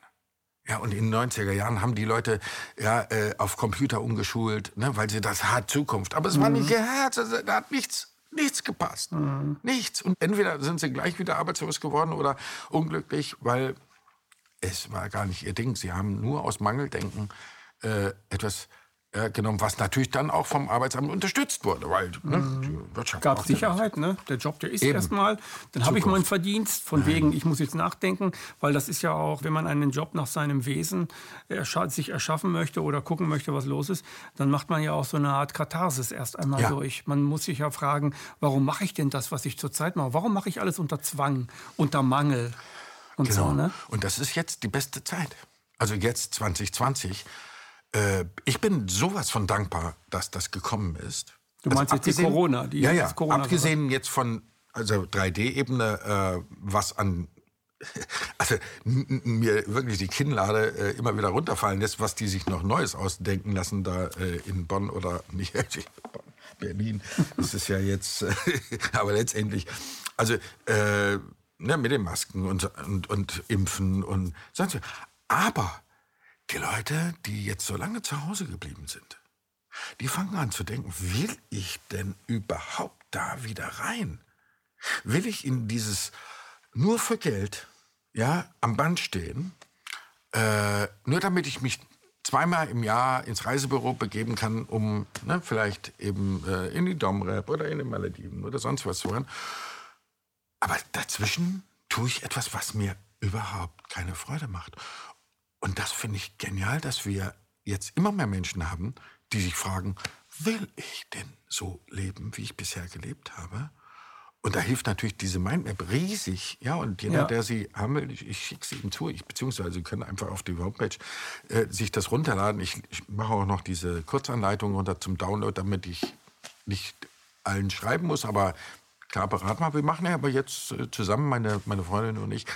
Ja, und in den 90er Jahren haben die Leute ja, äh, auf Computer umgeschult, ne, weil sie das hat Zukunft. Aber es mhm. war nicht ihr Herz, also, da hat nichts, nichts gepasst. Mhm. Nichts. Und entweder sind sie gleich wieder arbeitslos geworden oder unglücklich, weil es war gar nicht ihr Ding. Sie haben nur aus Mangeldenken äh, etwas äh, genommen, was natürlich dann auch vom Arbeitsamt unterstützt wurde, weil ne, mhm. die Wirtschaft gab Sicherheit, ne? Der Job, der ist erstmal. Dann habe ich meinen Verdienst, von wegen, ich muss jetzt nachdenken, weil das ist ja auch, wenn man einen Job nach seinem Wesen erscha sich erschaffen möchte oder gucken möchte, was los ist, dann macht man ja auch so eine Art Katharsis erst einmal ja. durch. Man muss sich ja fragen, warum mache ich denn das, was ich zurzeit mache? Warum mache ich alles unter Zwang, unter Mangel? Und genau. so, ne? Und das ist jetzt die beste Zeit. Also jetzt 2020 äh, ich bin sowas von dankbar, dass das gekommen ist. Du meinst also jetzt die Corona? Die ja, ja. Corona abgesehen jetzt von also 3D-Ebene, äh, was an also mir wirklich die Kinnlade äh, immer wieder runterfallen lässt, was die sich noch Neues ausdenken lassen da äh, in Bonn oder nicht Berlin. Das ist ja jetzt, äh, aber letztendlich, also äh, ne, mit den Masken und, und, und Impfen und sonst. Aber die Leute, die jetzt so lange zu Hause geblieben sind, die fangen an zu denken, will ich denn überhaupt da wieder rein? Will ich in dieses nur für Geld, ja, am Band stehen, äh, nur damit ich mich zweimal im Jahr ins Reisebüro begeben kann, um ne, vielleicht eben äh, in die Domrep oder in den Malediven oder sonst was zu hören. Aber dazwischen tue ich etwas, was mir überhaupt keine Freude macht. Und das finde ich genial, dass wir jetzt immer mehr Menschen haben, die sich fragen, will ich denn so leben, wie ich bisher gelebt habe? Und da hilft natürlich diese Mindmap riesig. Ja, und jeder, ja. der sie haben will, ich, ich schicke sie ihm zu. Ich, beziehungsweise Sie können einfach auf die Homepage äh, sich das runterladen. Ich, ich mache auch noch diese Kurzanleitung runter zum Download, damit ich nicht allen schreiben muss. Aber klar, beraten wir. Wir machen ja aber jetzt äh, zusammen, meine, meine Freundin und ich,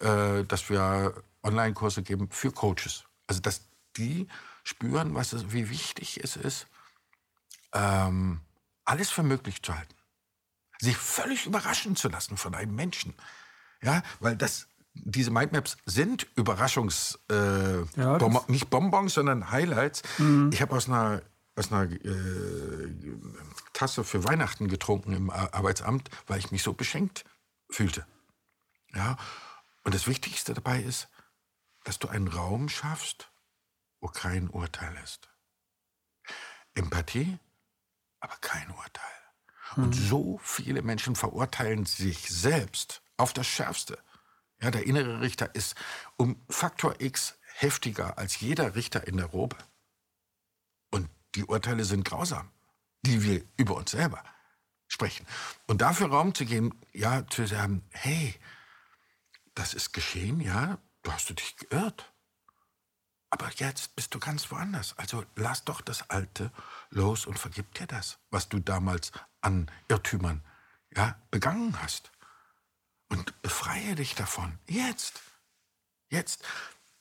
äh, dass wir Online-Kurse geben für Coaches. Also, dass die spüren, was es, wie wichtig es ist, ähm, alles für möglich zu halten. Sich völlig überraschen zu lassen von einem Menschen. Ja, weil das, diese Mindmaps sind Überraschungs, äh, ja, Bonbon, nicht Bonbons, sondern Highlights. Mhm. Ich habe aus einer, aus einer äh, Tasse für Weihnachten getrunken im Arbeitsamt, weil ich mich so beschenkt fühlte. Ja, und das Wichtigste dabei ist, dass du einen Raum schaffst, wo kein Urteil ist. Empathie, aber kein Urteil. Mhm. Und so viele Menschen verurteilen sich selbst auf das Schärfste. Ja, der innere Richter ist um Faktor X heftiger als jeder Richter in der Robe. Und die Urteile sind grausam, die wir über uns selber sprechen. Und dafür Raum zu geben, ja, zu sagen, hey, das ist geschehen, ja, du hast du dich geirrt. Aber jetzt bist du ganz woanders. Also lass doch das Alte los und vergib dir das, was du damals an Irrtümern ja, begangen hast. Und befreie dich davon. Jetzt. Jetzt.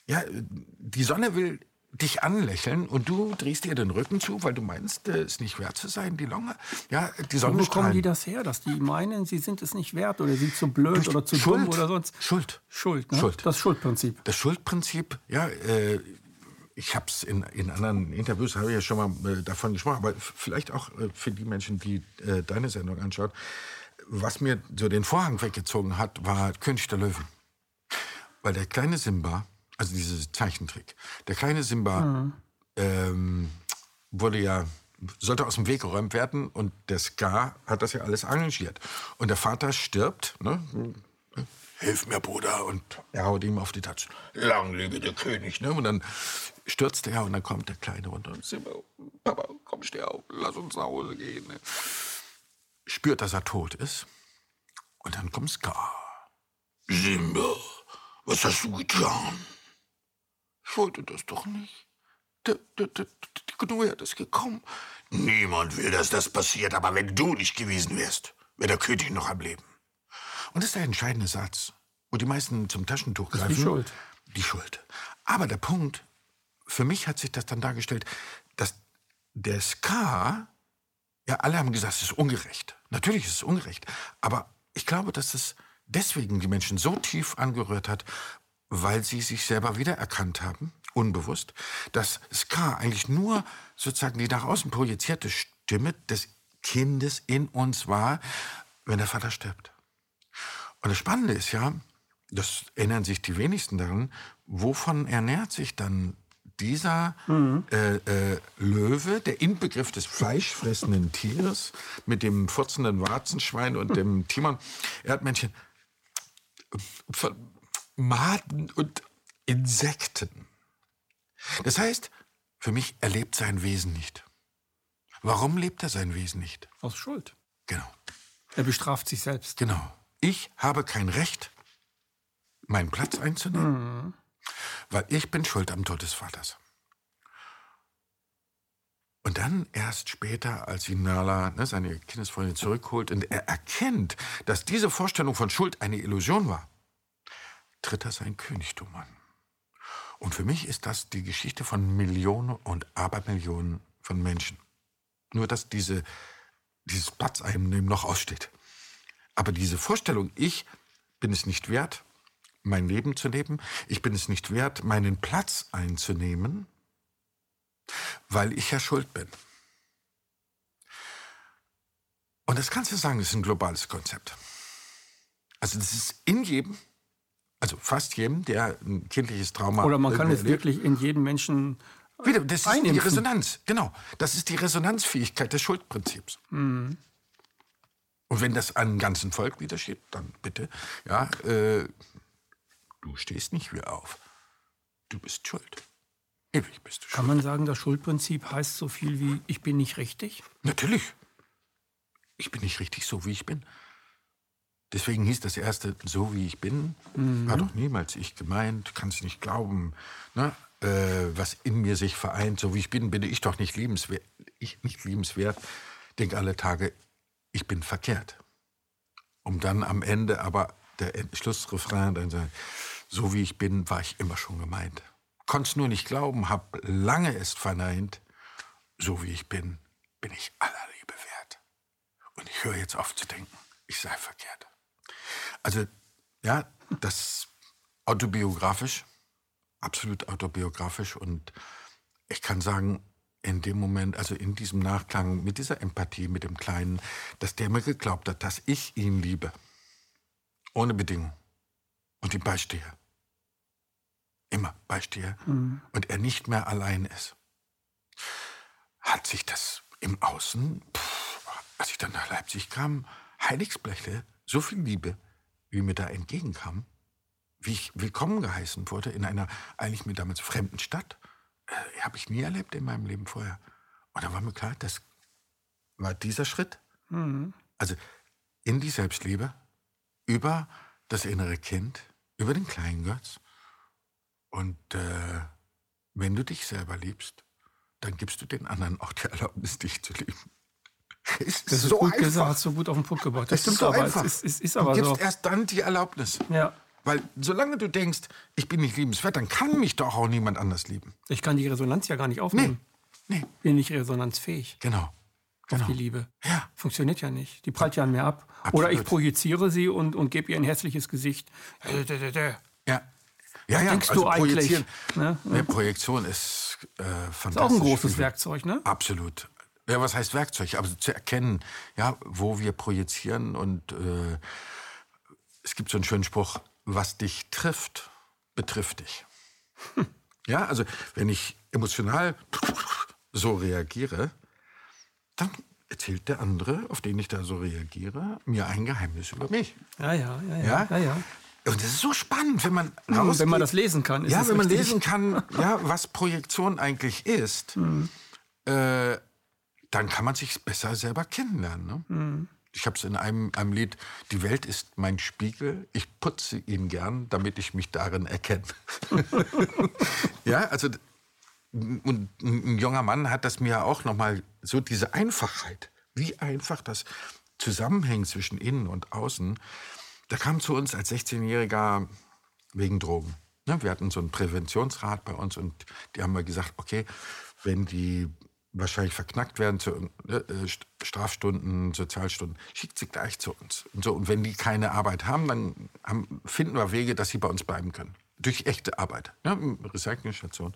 Ja, die Sonne will dich anlächeln und du drehst ihr den Rücken zu, weil du meinst, es ist nicht wert zu sein, die Longe. Ja, die Sonne Wo kommen die das her, dass die meinen, sie sind es nicht wert oder sind zu blöd oder zu Schuld. dumm oder sonst? Schuld. Schuld, ne? Schuld. Das Schuldprinzip. Das Schuldprinzip, ja, äh, ich habe es in, in anderen Interviews, habe ich ja schon mal äh, davon gesprochen, aber vielleicht auch äh, für die Menschen, die äh, deine Sendung anschauen. Was mir so den Vorhang weggezogen hat, war König der Löwen. Weil der kleine Simba, also dieser Zeichentrick. Der kleine Simba mhm. ähm, wurde ja sollte aus dem Weg geräumt werden und der Ska hat das ja alles arrangiert. Und der Vater stirbt, ne? Hilf mir, Bruder. Und er haut ihm auf die Tasche. Lang lebe der König. Ne? Und dann stürzt er und dann kommt der Kleine runter und Simba, Papa, komm, steh auf, lass uns nach Hause gehen. Ne? Spürt, dass er tot ist Und dann kommt Scar. Simba, was hast du getan? Ich wollte das doch nicht. Der, der, der, der Gnu ist gekommen. Niemand will, dass das passiert, aber wenn du nicht gewesen wärst, wäre der König noch am Leben. Und das ist der entscheidende Satz, wo die meisten zum Taschentuch greifen. die Schuld. Die Schuld. Aber der Punkt, für mich hat sich das dann dargestellt, dass der Ska, ja, alle haben gesagt, es ist ungerecht. Natürlich ist es ungerecht. Aber ich glaube, dass es deswegen die Menschen so tief angerührt hat, weil sie sich selber wiedererkannt haben, unbewusst, dass Ska eigentlich nur sozusagen die nach außen projizierte Stimme des Kindes in uns war, wenn der Vater stirbt. Und das Spannende ist ja, das erinnern sich die wenigsten daran, wovon ernährt sich dann dieser mhm. äh, äh, Löwe, der Inbegriff des fleischfressenden Tieres, mit dem furzenden Warzenschwein und dem Timon, Erdmännchen, von Maden und Insekten. Das heißt, für mich, er lebt sein Wesen nicht. Warum lebt er sein Wesen nicht? Aus Schuld. Genau. Er bestraft sich selbst. Genau. Ich habe kein Recht, meinen Platz einzunehmen, mhm. weil ich bin schuld am Tod des Vaters. Und dann erst später, als ihn Nala, ne, seine Kindesfreundin, zurückholt und er erkennt, dass diese Vorstellung von Schuld eine Illusion war, tritt er sein Königtum an. Und für mich ist das die Geschichte von Millionen und Abermillionen von Menschen. Nur, dass diese, dieses Platz einem noch aussteht. Aber diese Vorstellung, ich bin es nicht wert, mein Leben zu leben, ich bin es nicht wert, meinen Platz einzunehmen, weil ich ja schuld bin. Und das kannst du sagen, das ist ein globales Konzept. Also das ist in jedem, also fast jedem, der ein kindliches Trauma Oder man kann es wirklich in jedem Menschen wieder, das ist Einimpfen. die Resonanz, genau. Das ist die Resonanzfähigkeit des Schuldprinzips. Mhm. Und wenn das einem ganzen Volk widersteht, dann bitte, ja, äh, du stehst nicht wieder auf. Du bist schuld. Ewig bist du schuld. Kann man sagen, das Schuldprinzip heißt so viel wie, ich bin nicht richtig? Natürlich. Ich bin nicht richtig so, wie ich bin. Deswegen hieß das erste, so wie ich bin, mhm. war doch niemals ich gemeint, kannst nicht glauben. Ne? äh, was in mir sich vereint. So wie ich bin, bin ich doch nicht liebenswert. Ich nicht liebenswert. Denke alle Tage, ich bin verkehrt. Um dann am Ende aber der Schlussrefrain dann sagen, so wie ich bin, war ich immer schon gemeint. Konnt's nur nicht glauben, hab lange es verneint. So wie ich bin, bin ich aller Liebe wert. Und ich höre jetzt auf zu denken, ich sei verkehrt. Also, ja, das autobiografisch absolut autobiografisch und ich kann sagen, in dem Moment, also in diesem Nachklang, mit dieser Empathie mit dem Kleinen, dass der mir geglaubt hat, dass ich ihn liebe. Ohne Bedingung. Und ihm beistehe. Immer beistehe. Mhm. Und er nicht mehr allein ist. Hat sich das im Außen, pff, als ich dann nach Leipzig kam, Heiligsblechle, so viel Liebe, wie mir da entgegenkam, wie ich willkommen geheißen wurde in einer eigentlich mir damals fremden Stadt, äh, habe ich nie erlebt in meinem Leben vorher. Und da war mir klar, das war dieser Schritt. Mhm. Also in die Selbstliebe, über das innere Kind, über den kleinen Götz. Und äh, wenn du dich selber liebst, dann gibst du den anderen auch die Erlaubnis, dich zu lieben. Ist das ist so gut einfach. gesagt, so gut auf den Punkt gebracht. Das, das stimmt so aber. Einfach. Es ist, es ist aber du gibst so. erst dann die Erlaubnis. Ja. Weil solange du denkst, ich bin nicht liebenswert, dann kann mich doch auch niemand anders lieben. Ich kann die Resonanz ja gar nicht aufnehmen. Nee. nee. Bin nicht resonanzfähig. Genau. genau. Auf die Liebe. Ja. Funktioniert ja nicht. Die prallt ja an mir ab. Absolut. Oder ich projiziere sie und, und gebe ihr ein herzliches Gesicht. Ja. Ja, ja, denkst also du eigentlich? Ne? Ja. Projektion ist äh, fantastisch. Ist auch ein großes Werkzeug, ne? Absolut. Ja, was heißt Werkzeug? Also zu erkennen, ja, wo wir projizieren und äh, es gibt so einen schönen Spruch, was dich trifft, betrifft dich. Hm. Ja, also wenn ich emotional so reagiere, dann erzählt der andere, auf den ich da so reagiere, mir ein Geheimnis über mich. Ja, ja, ja, ja. ja, ja. Und das ist so spannend, wenn man rausgeht. Wenn man das lesen kann. Ist ja, wenn man lesen kann, ja, was Projektion eigentlich ist, mhm. äh, dann kann man sich besser selber kennenlernen. Ne? Mhm. Ich habe es in einem, einem Lied, die Welt ist mein Spiegel, ich putze ihn gern, damit ich mich darin erkenne. ja, also und ein junger Mann hat das mir auch nochmal so diese Einfachheit, wie einfach das Zusammenhängen zwischen innen und außen. Da kam zu uns als 16-Jähriger wegen Drogen. Ne, wir hatten so einen Präventionsrat bei uns und die haben mir gesagt, okay, wenn die wahrscheinlich verknackt werden zu äh, Strafstunden, Sozialstunden, schickt sie gleich zu uns. Und, so, und wenn die keine Arbeit haben, dann haben, finden wir Wege, dass sie bei uns bleiben können. Durch echte Arbeit. Ne? Recyclingstation.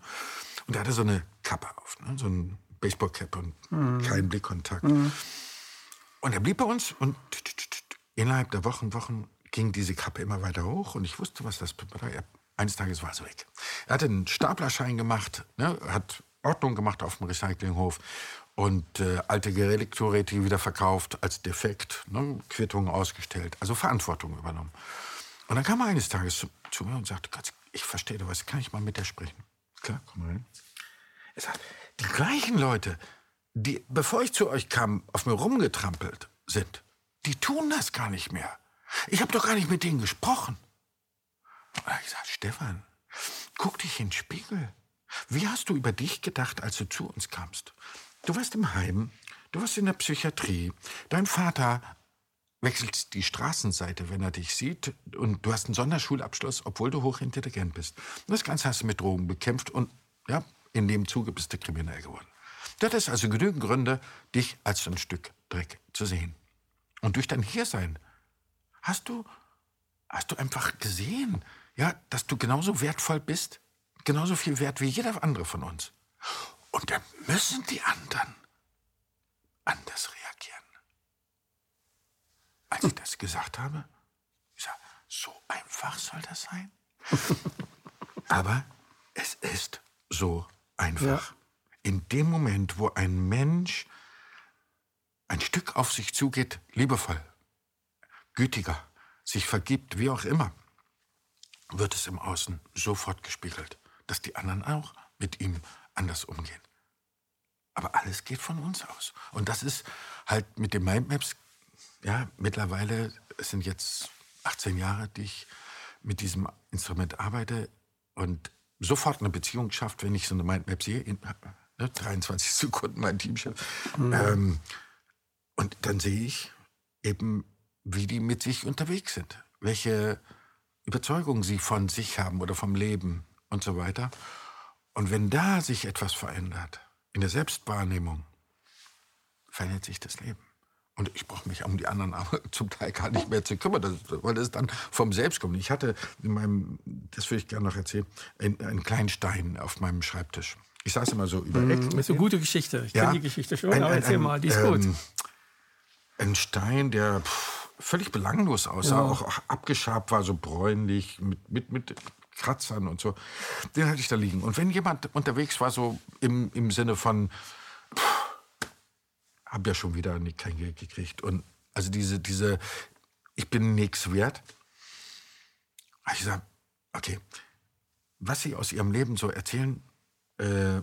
Und er hatte so eine Kappe auf, ne? so ein Baseballcap und mhm. keinen Blickkontakt. Mhm. Und er blieb bei uns und innerhalb der Wochen, Wochen ging diese Kappe immer weiter hoch und ich wusste, was das bedeutet. Eines Tages war sie weg. Er hatte einen Staplerschein gemacht, ne, hat Ordnung gemacht auf dem Recyclinghof und äh, alte Geräte wieder verkauft als defekt, ne, Quittungen ausgestellt, also Verantwortung übernommen. Und dann kam er eines Tages zu, zu mir und sagte, ich verstehe was, kann ich mal mit dir sprechen? Klar, komm rein. Er sagt, die gleichen Leute, die, bevor ich zu euch kam, auf mir rumgetrampelt sind, die tun das gar nicht mehr. Ich habe doch gar nicht mit denen gesprochen. Und hat gesagt, Stefan, guck dich in den Spiegel. Wie hast du über dich gedacht, als du zu uns kamst? Du warst im Heim, du warst in der Psychiatrie. Dein Vater wechselt die Straßenseite, wenn er dich sieht. Und du hast einen Sonderschulabschluss, obwohl du hochintelligent bist. Und das Ganze hast du mit Drogen bekämpft und ja, in dem Zuge bist du kriminell geworden. Das ist also genügend Gründe, dich als ein Stück Dreck zu sehen. Und durch dein Hiersein hast du, hast du einfach gesehen, ja, dass du genauso wertvoll bist, genauso viel wert wie jeder andere von uns. Und dann müssen die anderen anders reagieren. Als ich das gesagt habe, ich sage, so einfach soll das sein. Aber es ist so einfach. Ja. In dem Moment, wo ein Mensch ein Stück auf sich zugeht, liebevoll, gütiger, sich vergibt, wie auch immer, wird es im Außen sofort gespiegelt, dass die anderen auch mit ihm anders umgehen. Aber alles geht von uns aus. Und das ist halt mit den Mindmaps, ja, mittlerweile, es sind jetzt 18 Jahre, die ich mit diesem Instrument arbeite und sofort eine Beziehung schafft, wenn ich so eine Mindmap sehe, in ne, 23 Sekunden mein Teamchef. Mhm. Ähm, und dann sehe ich eben, wie die mit sich unterwegs sind, welche Überzeugungen sie von sich haben oder vom Leben und so weiter. Und wenn da sich etwas verändert, in der Selbstwahrnehmung, verändert sich das Leben. Und ich brauche mich um die anderen aber zum Teil gar nicht mehr zu kümmern, weil das dann vom Selbst kommt. Ich hatte in meinem, das würde ich gerne noch erzählen, einen, einen kleinen Stein auf meinem Schreibtisch. Ich saß immer so über mm, Das ist eine gute Geschichte. Ich ja, kenne die Geschichte schon, ein, aber erzähl ein, mal, die ist ähm, gut. Ein Stein, der pff, völlig belanglos aussah, ja. auch, auch, abgeschabt war, so bräunlich, mit, mit, mit Kratzern und so. Den hatte ich da liegen. Und wenn jemand unterwegs war, so im, im Sinne von, habe ja schon wieder kein Geld gekriegt. Und also diese, diese, ich bin nichts wert. Habe ich gesagt, okay, was Sie aus Ihrem Leben so erzählen, äh,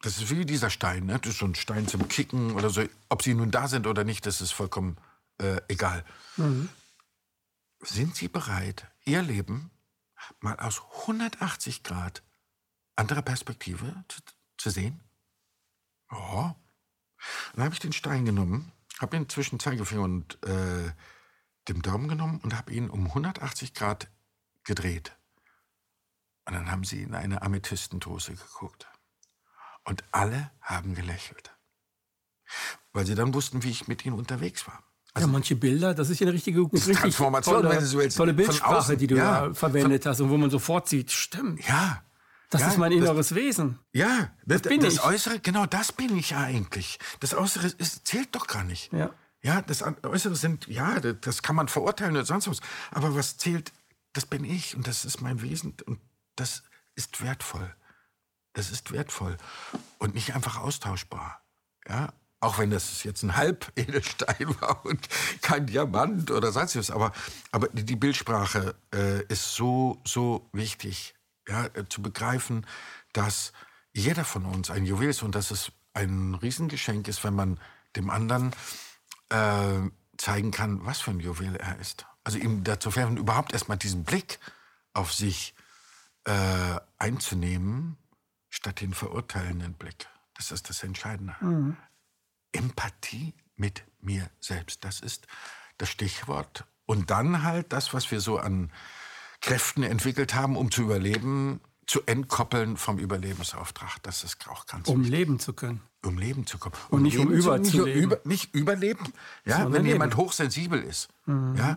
das ist wie dieser Stein, ne? das ist so ein Stein zum Kicken oder so. Ob Sie nun da sind oder nicht, das ist vollkommen äh, egal. Mhm. Sind Sie bereit, Ihr Leben mal aus 180 Grad anderer Perspektive zu, zu sehen? Ja. Dann habe ich den Stein genommen, habe ihn zwischen Zeigefinger und äh, dem Daumen genommen und habe ihn um 180 Grad gedreht. Und dann haben sie in eine Amethystendose geguckt. Und alle haben gelächelt. Weil sie dann wussten, wie ich mit ihnen unterwegs war. Also ja, manche Bilder, das ist ja eine richtige richtig Transformation, tolle, wenn du so willst, tolle Bildsprache, die du ja, verwendet von, hast und wo man sofort sieht, stimmt. Ja. Das ja, ist mein inneres das, Wesen. Ja, das, das bin das ich. Äußere, genau das bin ich ja eigentlich. Das Äußere ist, zählt doch gar nicht. Ja. Ja, das Äußere sind, ja, das kann man verurteilen oder sonst was. Aber was zählt, das bin ich und das ist mein Wesen und das ist wertvoll. Das ist wertvoll und nicht einfach austauschbar. Ja, auch wenn das jetzt ein Halbedelstein war und kein Diamant oder sonst was. Aber, aber die Bildsprache äh, ist so, so wichtig, ja, äh, zu begreifen, dass jeder von uns ein Juwel ist und dass es ein Riesengeschenk ist, wenn man dem anderen äh, zeigen kann, was für ein Juwel er ist. Also ihm dazu verhelfen, überhaupt erstmal diesen Blick auf sich äh, einzunehmen, statt den verurteilenden Blick. Das ist das Entscheidende. Mhm. Empathie mit mir selbst, das ist das Stichwort. Und dann halt das, was wir so an Kräften entwickelt haben, um zu überleben, zu entkoppeln vom Überlebensauftrag. Das ist auch ganz Um wichtig. leben zu können. Um leben zu kommen. Und nicht um leben zu- überzuleben. Nicht, über, nicht überleben. Ja, Sondern wenn leben. jemand hochsensibel ist. Ja,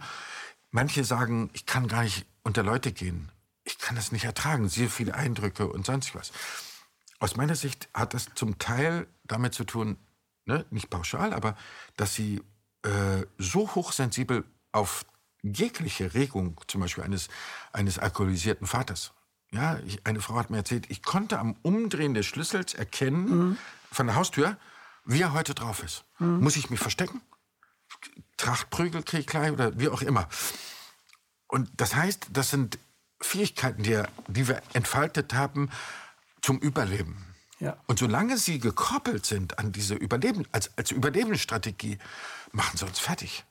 manche sagen, ich kann gar nicht unter Leute gehen. Ich kann das nicht ertragen. Sehr viele Eindrücke und sonst was. Aus meiner Sicht hat das zum Teil damit zu tun, ne, nicht pauschal, aber dass sie äh, so hochsensibel auf jegliche Regung, zum Beispiel eines, eines alkoholisierten Vaters. Ja, ich, eine Frau hat mir erzählt, ich konnte am Umdrehen des Schlüssels erkennen von der Haustür, wie er heute drauf ist. Muss ich mich verstecken? Trachtprügel kriege ich gleich oder wie auch immer. Und das heißt, das sind Fähigkeiten, die, die wir entfaltet haben zum Überleben. Ja. Und solange sie gekoppelt sind an diese Überleben, als, als Überlebensstrategie, machen sie uns fertig.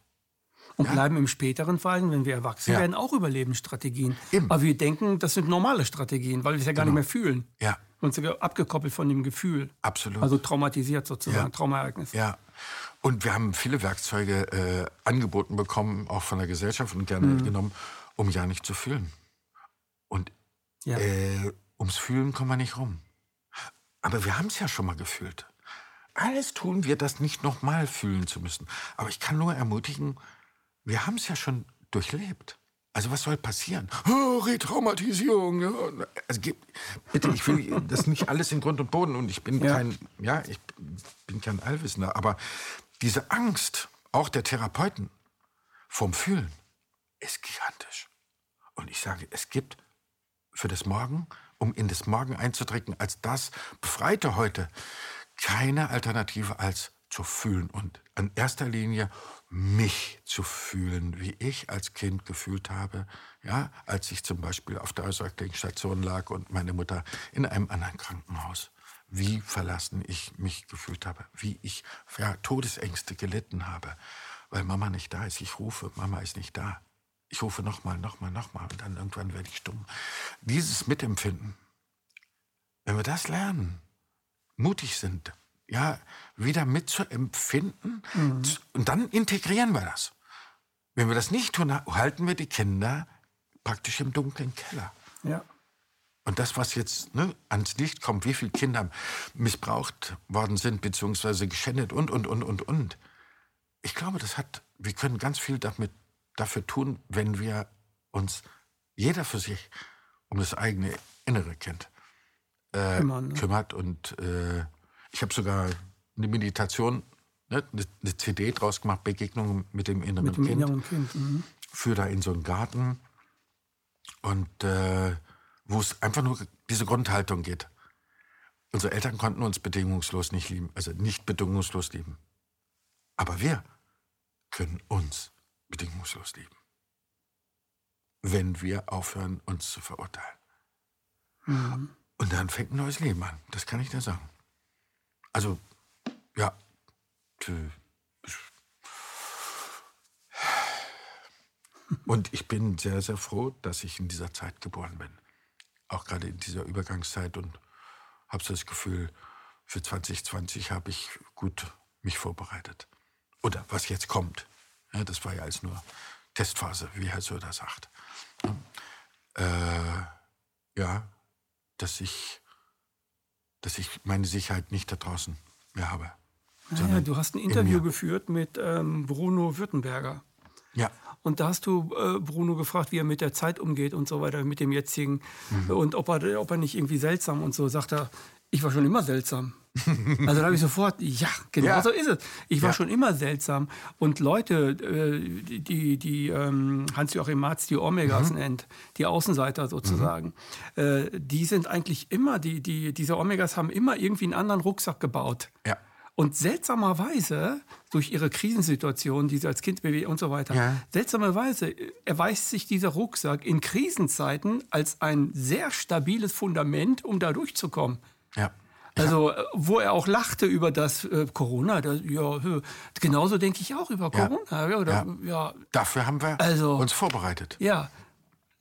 Und bleiben im späteren Fall, wenn wir erwachsen Ja. werden, auch Überlebensstrategien. Eben. Aber wir denken, das sind normale Strategien, weil wir es ja gar nicht mehr fühlen. Ja, Und sogar abgekoppelt von dem Gefühl. absolut. Also traumatisiert sozusagen, Ja. Traumaereignis. Ja. Und wir haben viele Werkzeuge äh, angeboten bekommen, auch von der Gesellschaft und gerne Mhm. genommen, um ja nicht zu fühlen. Und Ja. äh, ums Fühlen kommen wir nicht rum. Aber wir haben es ja schon mal gefühlt. Alles tun wir, das nicht nochmal fühlen zu müssen. Aber ich kann nur ermutigen, wir haben es ja schon durchlebt. Also was soll passieren? Oh, Retraumatisierung. Also, bitte, ich will das nicht alles in Grund und Boden und ich bin Ja. kein, ja, ich bin kein Allwissender, aber diese Angst, auch der Therapeuten, vom Fühlen, ist gigantisch. Und ich sage, es gibt für das Morgen, um in das Morgen einzudrücken, als das Befreite heute, keine Alternative als zu fühlen und in erster Linie mich zu fühlen, wie ich als Kind gefühlt habe, ja, als ich zum Beispiel auf der Säuglingsstation lag und meine Mutter in einem anderen Krankenhaus. Wie verlassen ich mich gefühlt habe, wie ich ja, Todesängste gelitten habe, weil Mama nicht da ist. Ich rufe, Mama ist nicht da. Ich rufe nochmal, nochmal, nochmal und dann irgendwann werde ich stumm. Dieses Mitempfinden, wenn wir das lernen, mutig sind, ja, wieder mitzuempfinden z- und dann integrieren wir das. Wenn wir das nicht tun, halten wir die Kinder praktisch im dunklen Keller. Ja. Und das, was jetzt ne, ans Licht kommt, wie viele Kinder missbraucht worden sind, beziehungsweise geschändet und, und, und, und, und. Ich glaube, das hat, wir können ganz viel damit, dafür tun, wenn wir uns, jeder für sich, um das eigene innere Kind äh, Kümmern, ne? kümmert. Und äh, ich habe sogar eine Meditation, ne, eine, CD draus gemacht, Begegnung mit dem inneren Mit dem Kind inneren Kind. Mhm. führe da in so einen Garten und äh, wo es einfach nur diese Grundhaltung geht. Unsere Eltern konnten uns bedingungslos nicht lieben, also nicht bedingungslos lieben. Aber wir können uns bedingungslos lieben, wenn wir aufhören, uns zu verurteilen. Und dann fängt ein neues Leben an, das kann ich dir sagen. Also, ja, Und ich bin sehr, sehr froh, dass ich in dieser Zeit geboren bin. Auch gerade in dieser Übergangszeit und habe so das Gefühl, für 2020 habe ich gut mich vorbereitet. Oder was jetzt kommt. Ja, das war ja alles nur Testphase, wie Herr Söder sagt. Äh, ja, dass ich, dass ich meine Sicherheit nicht da draußen mehr habe. Naja, du hast ein in Interview mir. geführt mit ähm, Bruno Württemberger. Ja, Und da hast du äh, Bruno gefragt, wie er mit der Zeit umgeht und so weiter, mit dem jetzigen. Mhm. Und ob er, ob er nicht irgendwie seltsam und so. Sagt er, ich war schon immer seltsam. also da habe ich sofort, ja, genau Ja. so ist es. Ich war Ja. schon immer seltsam. Und Leute, äh, die, die, ähm, Hans-Joachim Marz die Omegas Mhm. nennt, die Außenseiter sozusagen, äh, die sind eigentlich immer, die, die, diese Omegas haben immer irgendwie einen anderen Rucksack gebaut. ja. Und seltsamerweise, durch ihre Krisensituation, die sie als Kind bewegt und so weiter, Ja. seltsamerweise erweist sich dieser Rucksack in Krisenzeiten als ein sehr stabiles Fundament, um da durchzukommen. Ja. Also, äh, wo er auch lachte über das äh, Corona, das, ja, genauso denke ich auch über Corona. Ja. Oder, ja. ja. Dafür haben wir also, uns vorbereitet. Ja,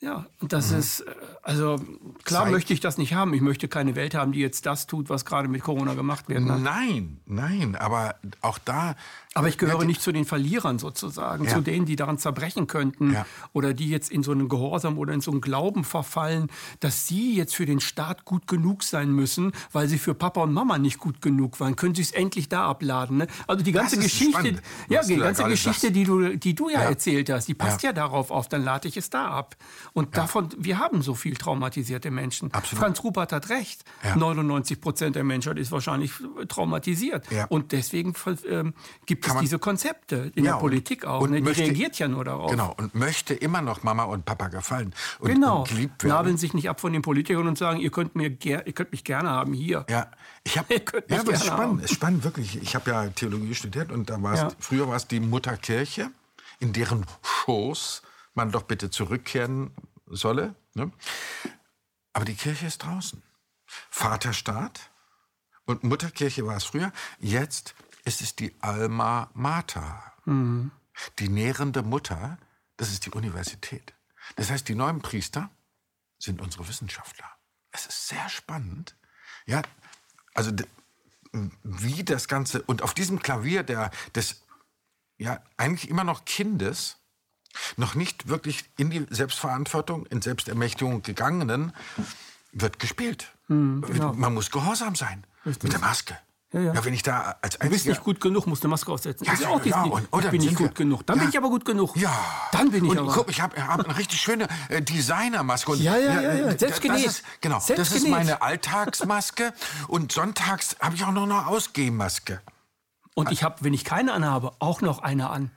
ja, und das mhm. ist, äh, also klar Zeit. möchte ich das nicht haben. Ich möchte keine Welt haben, die jetzt das tut, was gerade mit Corona gemacht wird. Ne? Nein, nein, aber auch da. Aber ich gehöre nicht zu den Verlierern sozusagen, ja. zu denen, die daran zerbrechen könnten ja. oder die jetzt in so einen Gehorsam oder in so einen Glauben verfallen, dass sie jetzt für den Staat gut genug sein müssen, weil sie für Papa und Mama nicht gut genug waren. Können sie es endlich da abladen? Ne? Also die ganze Geschichte, spannend, ja, die ganze Geschichte, die du, die du ja, ja, erzählt hast, die passt ja. darauf auf. Dann lade ich es da ab. Und davon, wir haben so viel traumatisierte Menschen. Absolut. Franz Rupert hat recht. 99 Prozent der Menschheit ist wahrscheinlich traumatisiert. Und deswegen ähm, gibt es diese Konzepte in ja, der Politik auch. Und ne? Die möchte, reagiert ja nur darauf. Genau, und möchte immer noch Mama und Papa gefallen. Und, genau, und geliebt werden. nabeln sich nicht ab von den Politikern und sagen, ihr könnt, mir ihr könnt mich gerne haben hier. Ja, ich habe ja, aber es ist spannend, ist spannend wirklich. Ich habe ja Theologie studiert und da ja. früher war es die Mutterkirche, in deren Schoß man doch bitte zurückkehren solle. Ne? Aber die Kirche ist draußen. Vaterstaat und Mutterkirche war es früher. Jetzt ist es die Alma Mater. Mhm. Die nährende Mutter, das ist die Universität. Das heißt, die neuen Priester sind unsere Wissenschaftler. Es ist sehr spannend. Ja, also wie das Ganze, und auf diesem Klavier der, des ja, eigentlich immer noch Kindes, noch nicht wirklich in die Selbstverantwortung, in Selbstermächtigung gegangenen, wird gespielt. Mhm, genau. Man muss gehorsam sein. Richtig. Mit der Maske. Ja, ja. ja, wenn ich da als Du bist nicht gut genug, musst eine Maske aufsetzen. Ja, ja, ja, und, ich bin nicht gut genug. Dann ja. bin ich aber gut genug. Ja. Dann bin ich und, aber. Guck, ich habe hab eine richtig schöne äh, Designermaske. ja, ja, ja, ja. Selbst genäht. Das ist, genau, Selbst das ist meine Alltagsmaske. und sonntags habe ich auch noch eine Ausgehmaske. Und ich habe, wenn ich keine anhabe, auch noch eine an.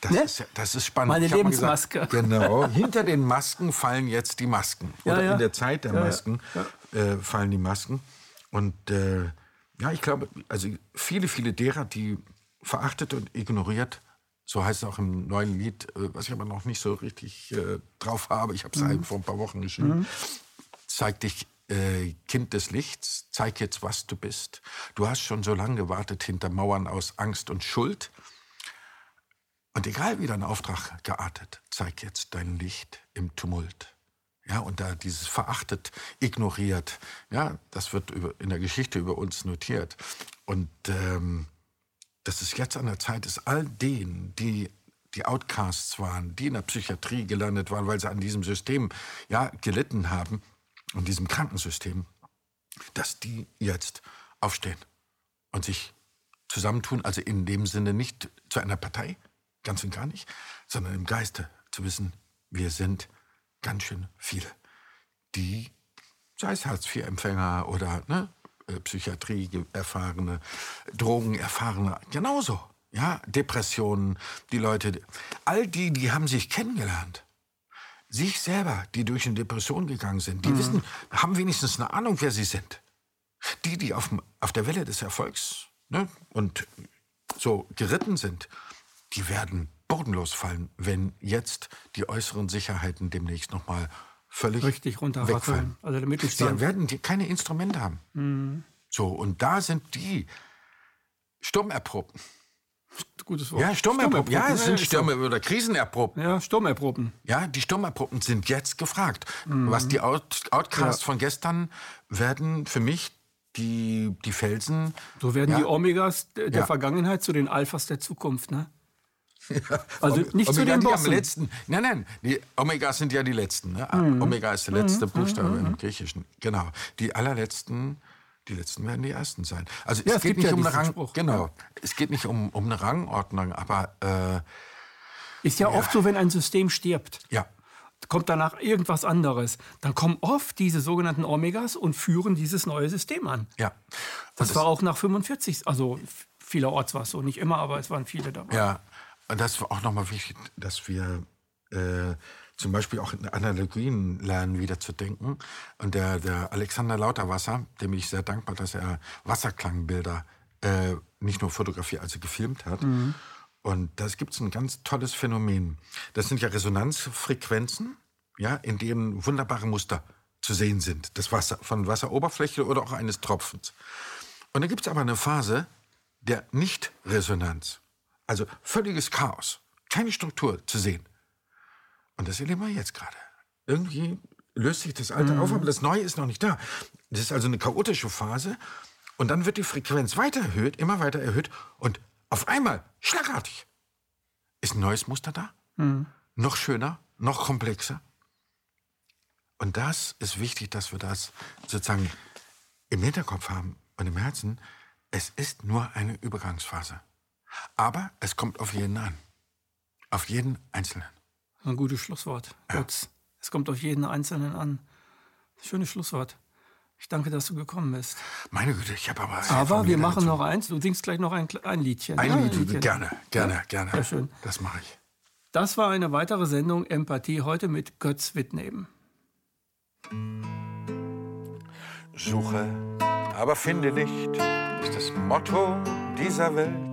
Das, ne? ist, das ist spannend. Meine Lebensmaske. Gesagt, genau. Hinter den Masken fallen jetzt die Masken. Oder ja, in der Zeit der Masken äh, fallen die Masken. Und äh, ja, ich glaube, also viele, viele derer, die verachtet und ignoriert, so heißt es auch im neuen Lied, äh, was ich aber noch nicht so richtig äh, drauf habe, ich habe es mhm. vor ein paar Wochen geschrieben, mhm. zeig dich äh, Kind des Lichts, zeig jetzt, was du bist. Du hast schon so lange gewartet hinter Mauern aus Angst und Schuld. Und egal wie dein Auftrag geartet, zeig jetzt dein Licht im Tumult. Ja, und da dieses verachtet, ignoriert, ja, das wird über, in der Geschichte über uns notiert. Und ähm, dass es jetzt an der Zeit ist, all denen, die die Outcasts waren, die in der Psychiatrie gelandet waren, weil sie an diesem System ja, gelitten haben, an diesem Krankensystem, dass die jetzt aufstehen und sich zusammentun, also in dem Sinne nicht zu einer Partei, ganz und gar nicht, sondern im Geiste zu wissen, wir sind ganz schön viele, die, sei es Hartz-IV-Empfänger oder ne, äh, Psychiatrie erfahrene, Drogen erfahrene, genauso. Ja, Depressionen, die Leute, all die, die haben sich kennengelernt. Sich selber, die durch eine Depression gegangen sind, die mhm. wissen, haben wenigstens eine Ahnung, wer sie sind. Die, die auf, auf der Welle des Erfolgs ne, und so geritten sind, die werden bodenlos fallen, wenn jetzt die äußeren Sicherheiten demnächst noch mal völlig Richtig runterfallen. Also der Mittelstand. Sie werden die keine Instrumente haben. Mhm. So, und da sind die Sturmerprobten. Gutes Wort. Ja, Sturmerproben. Ja, es sind Stürme oder Krisenerprobten. Ja, Sturmerproben. Ja, die Sturmerproben sind jetzt gefragt. Mhm. Was die Out Outcasts ja. von gestern werden für mich die, die Felsen. So werden ja. die Omegas der ja. Vergangenheit zu den Alphas der Zukunft, ne? Ja, also nicht Omega, zu den Bossen. Am letzten, nein, nein, die Omegas sind ja die letzten. Ne? Mhm. Omega ist der letzte mhm. Buchstabe mhm. im Griechischen. Genau. Die allerletzten, die letzten werden die ersten sein. Also ja, es, geht nicht ja um eine Rang, Spruch. genau. Es geht nicht um, um eine Rangordnung, aber äh, ist ja, oft so, wenn ein System stirbt. Ja kommt danach irgendwas anderes. Dann kommen oft diese sogenannten Omegas und führen dieses neue System an. Ja. Das, das war auch nach 45, also vielerorts war es so, nicht immer, aber es waren viele dabei. Ja, das war auch nochmal wichtig, dass wir äh, zum Beispiel auch in Analogien lernen, wieder zu denken. Und der, der Alexander Lauterwasser, dem ich sehr dankbar, dass er Wasserklangbilder äh, nicht nur fotografiert, also gefilmt hat. Mhm. Und da gibt es ein ganz tolles Phänomen. Das sind ja Resonanzfrequenzen, ja, in denen wunderbare Muster zu sehen sind. Das Wasser, von Wasseroberfläche oder auch eines Tropfens. Und dann gibt es aber eine Phase der Nicht-Resonanz. Also völliges Chaos, keine Struktur zu sehen. Und das erleben wir jetzt gerade. Irgendwie löst sich das Alte mhm. auf, aber das Neue ist noch nicht da. Das ist also eine chaotische Phase. Und dann wird die Frequenz weiter erhöht, immer weiter erhöht. Und auf einmal, schlagartig, ist ein neues Muster da. Mhm. Noch schöner, noch komplexer. Und das ist wichtig, dass wir das sozusagen im Hinterkopf haben und im Herzen. Es ist nur eine Übergangsphase. Aber es kommt auf jeden an. Auf jeden Einzelnen. Ein gutes Schlusswort. Ja. Es kommt auf jeden Einzelnen an. Schönes Schlusswort. Ich danke, dass du gekommen bist. Meine Güte, ich habe aber. Aber wir machen dazu. noch eins. Du singst gleich noch ein, ein Liedchen. Ein, ja, Lied, ein Liedchen. Gerne, gerne, ja? gerne. Sehr schön. Das mache ich. Das war eine weitere Sendung Empathie heute mit Götz Wittneben. Suche, aber finde nicht, ist das Motto dieser Welt.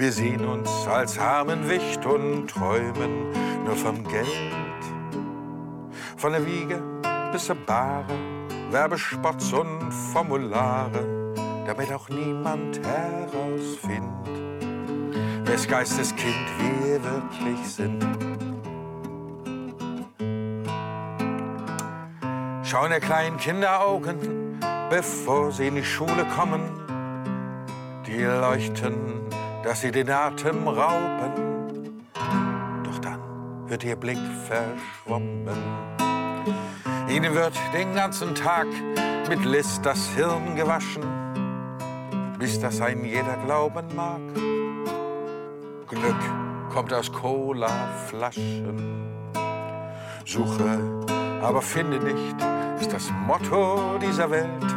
Wir sehen uns als armen Wicht und träumen nur vom Geld. Von der Wiege bis zur Bahre, Werbespots und Formulare, damit auch niemand herausfindet, wes Geistes Kind wir wirklich sind. Schauen der kleinen Kinder Augen, bevor sie in die Schule kommen. Die leuchten, dass sie den Atem rauben. Doch dann wird ihr Blick verschwommen. Ihnen wird den ganzen Tag mit List das Hirn gewaschen, bis das ein jeder glauben mag. Glück kommt aus Cola-Flaschen. Suche, aber finde nicht, ist das Motto dieser Welt.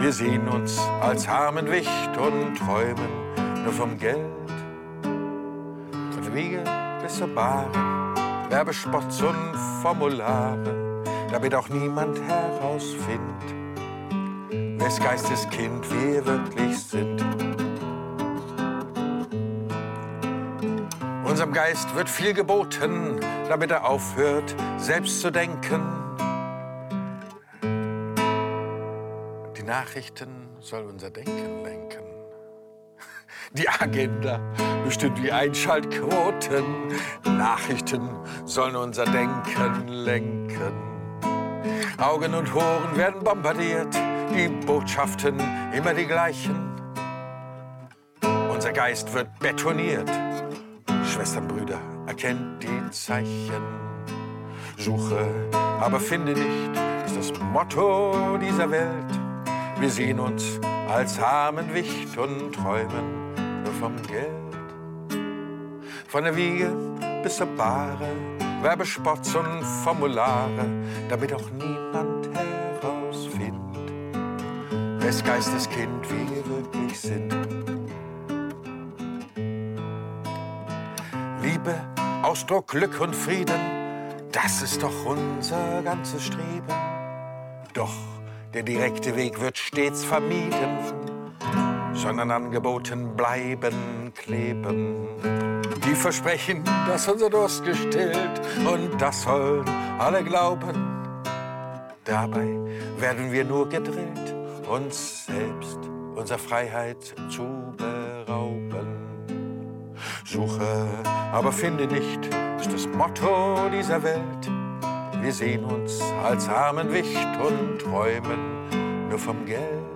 Wir sehen uns als armen Wicht und träumen nur vom Geld. Von der Wiege bis zur Bahre, Werbespots und Formulare, damit auch niemand herausfindet, wes Geistes Kind wir wirklich sind. Unserem Geist wird viel geboten, damit er aufhört, selbst zu denken. Die Nachrichten soll unser Denken lenken. Die Agenda bestimmt die Einschaltquoten. Nachrichten sollen unser Denken lenken. Augen und Ohren werden bombardiert, die Botschaften immer die gleichen. Unser Geist wird betoniert Schwestern, Brüder, erkennt die Zeichen. Suche, aber finde nicht, ist das Motto dieser Welt. Wir sehen uns als armen Wicht und träumen vom Geld. Von der Wiege bis zur Bahre, Werbespots und Formulare, damit auch niemand herausfindet, wes Geisteskind wir wirklich sind. Liebe, Ausdruck, Glück und Frieden, das ist doch unser ganzes Streben. Doch der direkte Weg wird stets vermieden, sondern angeboten bleiben kleben. Die versprechen, dass unser Durst gestillt und das sollen alle glauben. Dabei werden wir nur gedrillt, uns selbst unserer Freiheit zu berauben. Suche, aber finde nicht, ist das Motto dieser Welt. Wir sehen uns als armen Wicht und träumen nur vom Geld.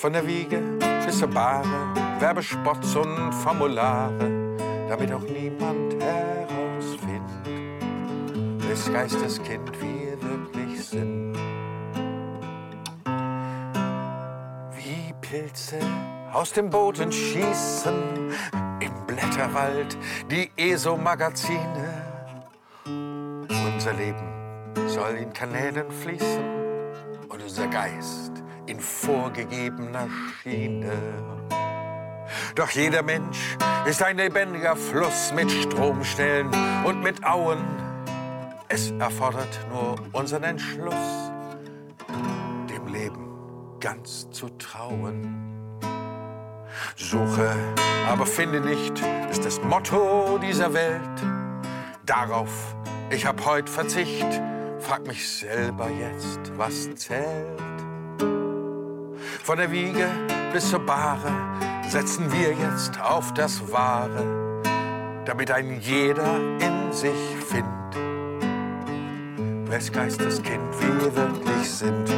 Von der Wiege bis zur Bahre, Werbespots und Formulare, damit auch niemand herausfindet, wes Geisteskind wir wirklich sind. Wie Pilze aus dem Boden schießen, im Blätterwald die ESO-Magazine. Unser Leben soll in Kanälen fließen und unser Geist in vorgegebener Schiene. Doch jeder Mensch ist ein lebendiger Fluss mit Stromstellen und mit Auen. Es erfordert nur unseren Entschluss, dem Leben ganz zu trauen. Suche, aber finde nicht, ist das Motto dieser Welt. Darauf, ich hab heut Verzicht, frag mich selber jetzt, was zählt. Von der Wiege bis zur Bahre setzen wir jetzt auf das Wahre, damit ein jeder in sich findet, wes Geisteskind wir wirklich sind.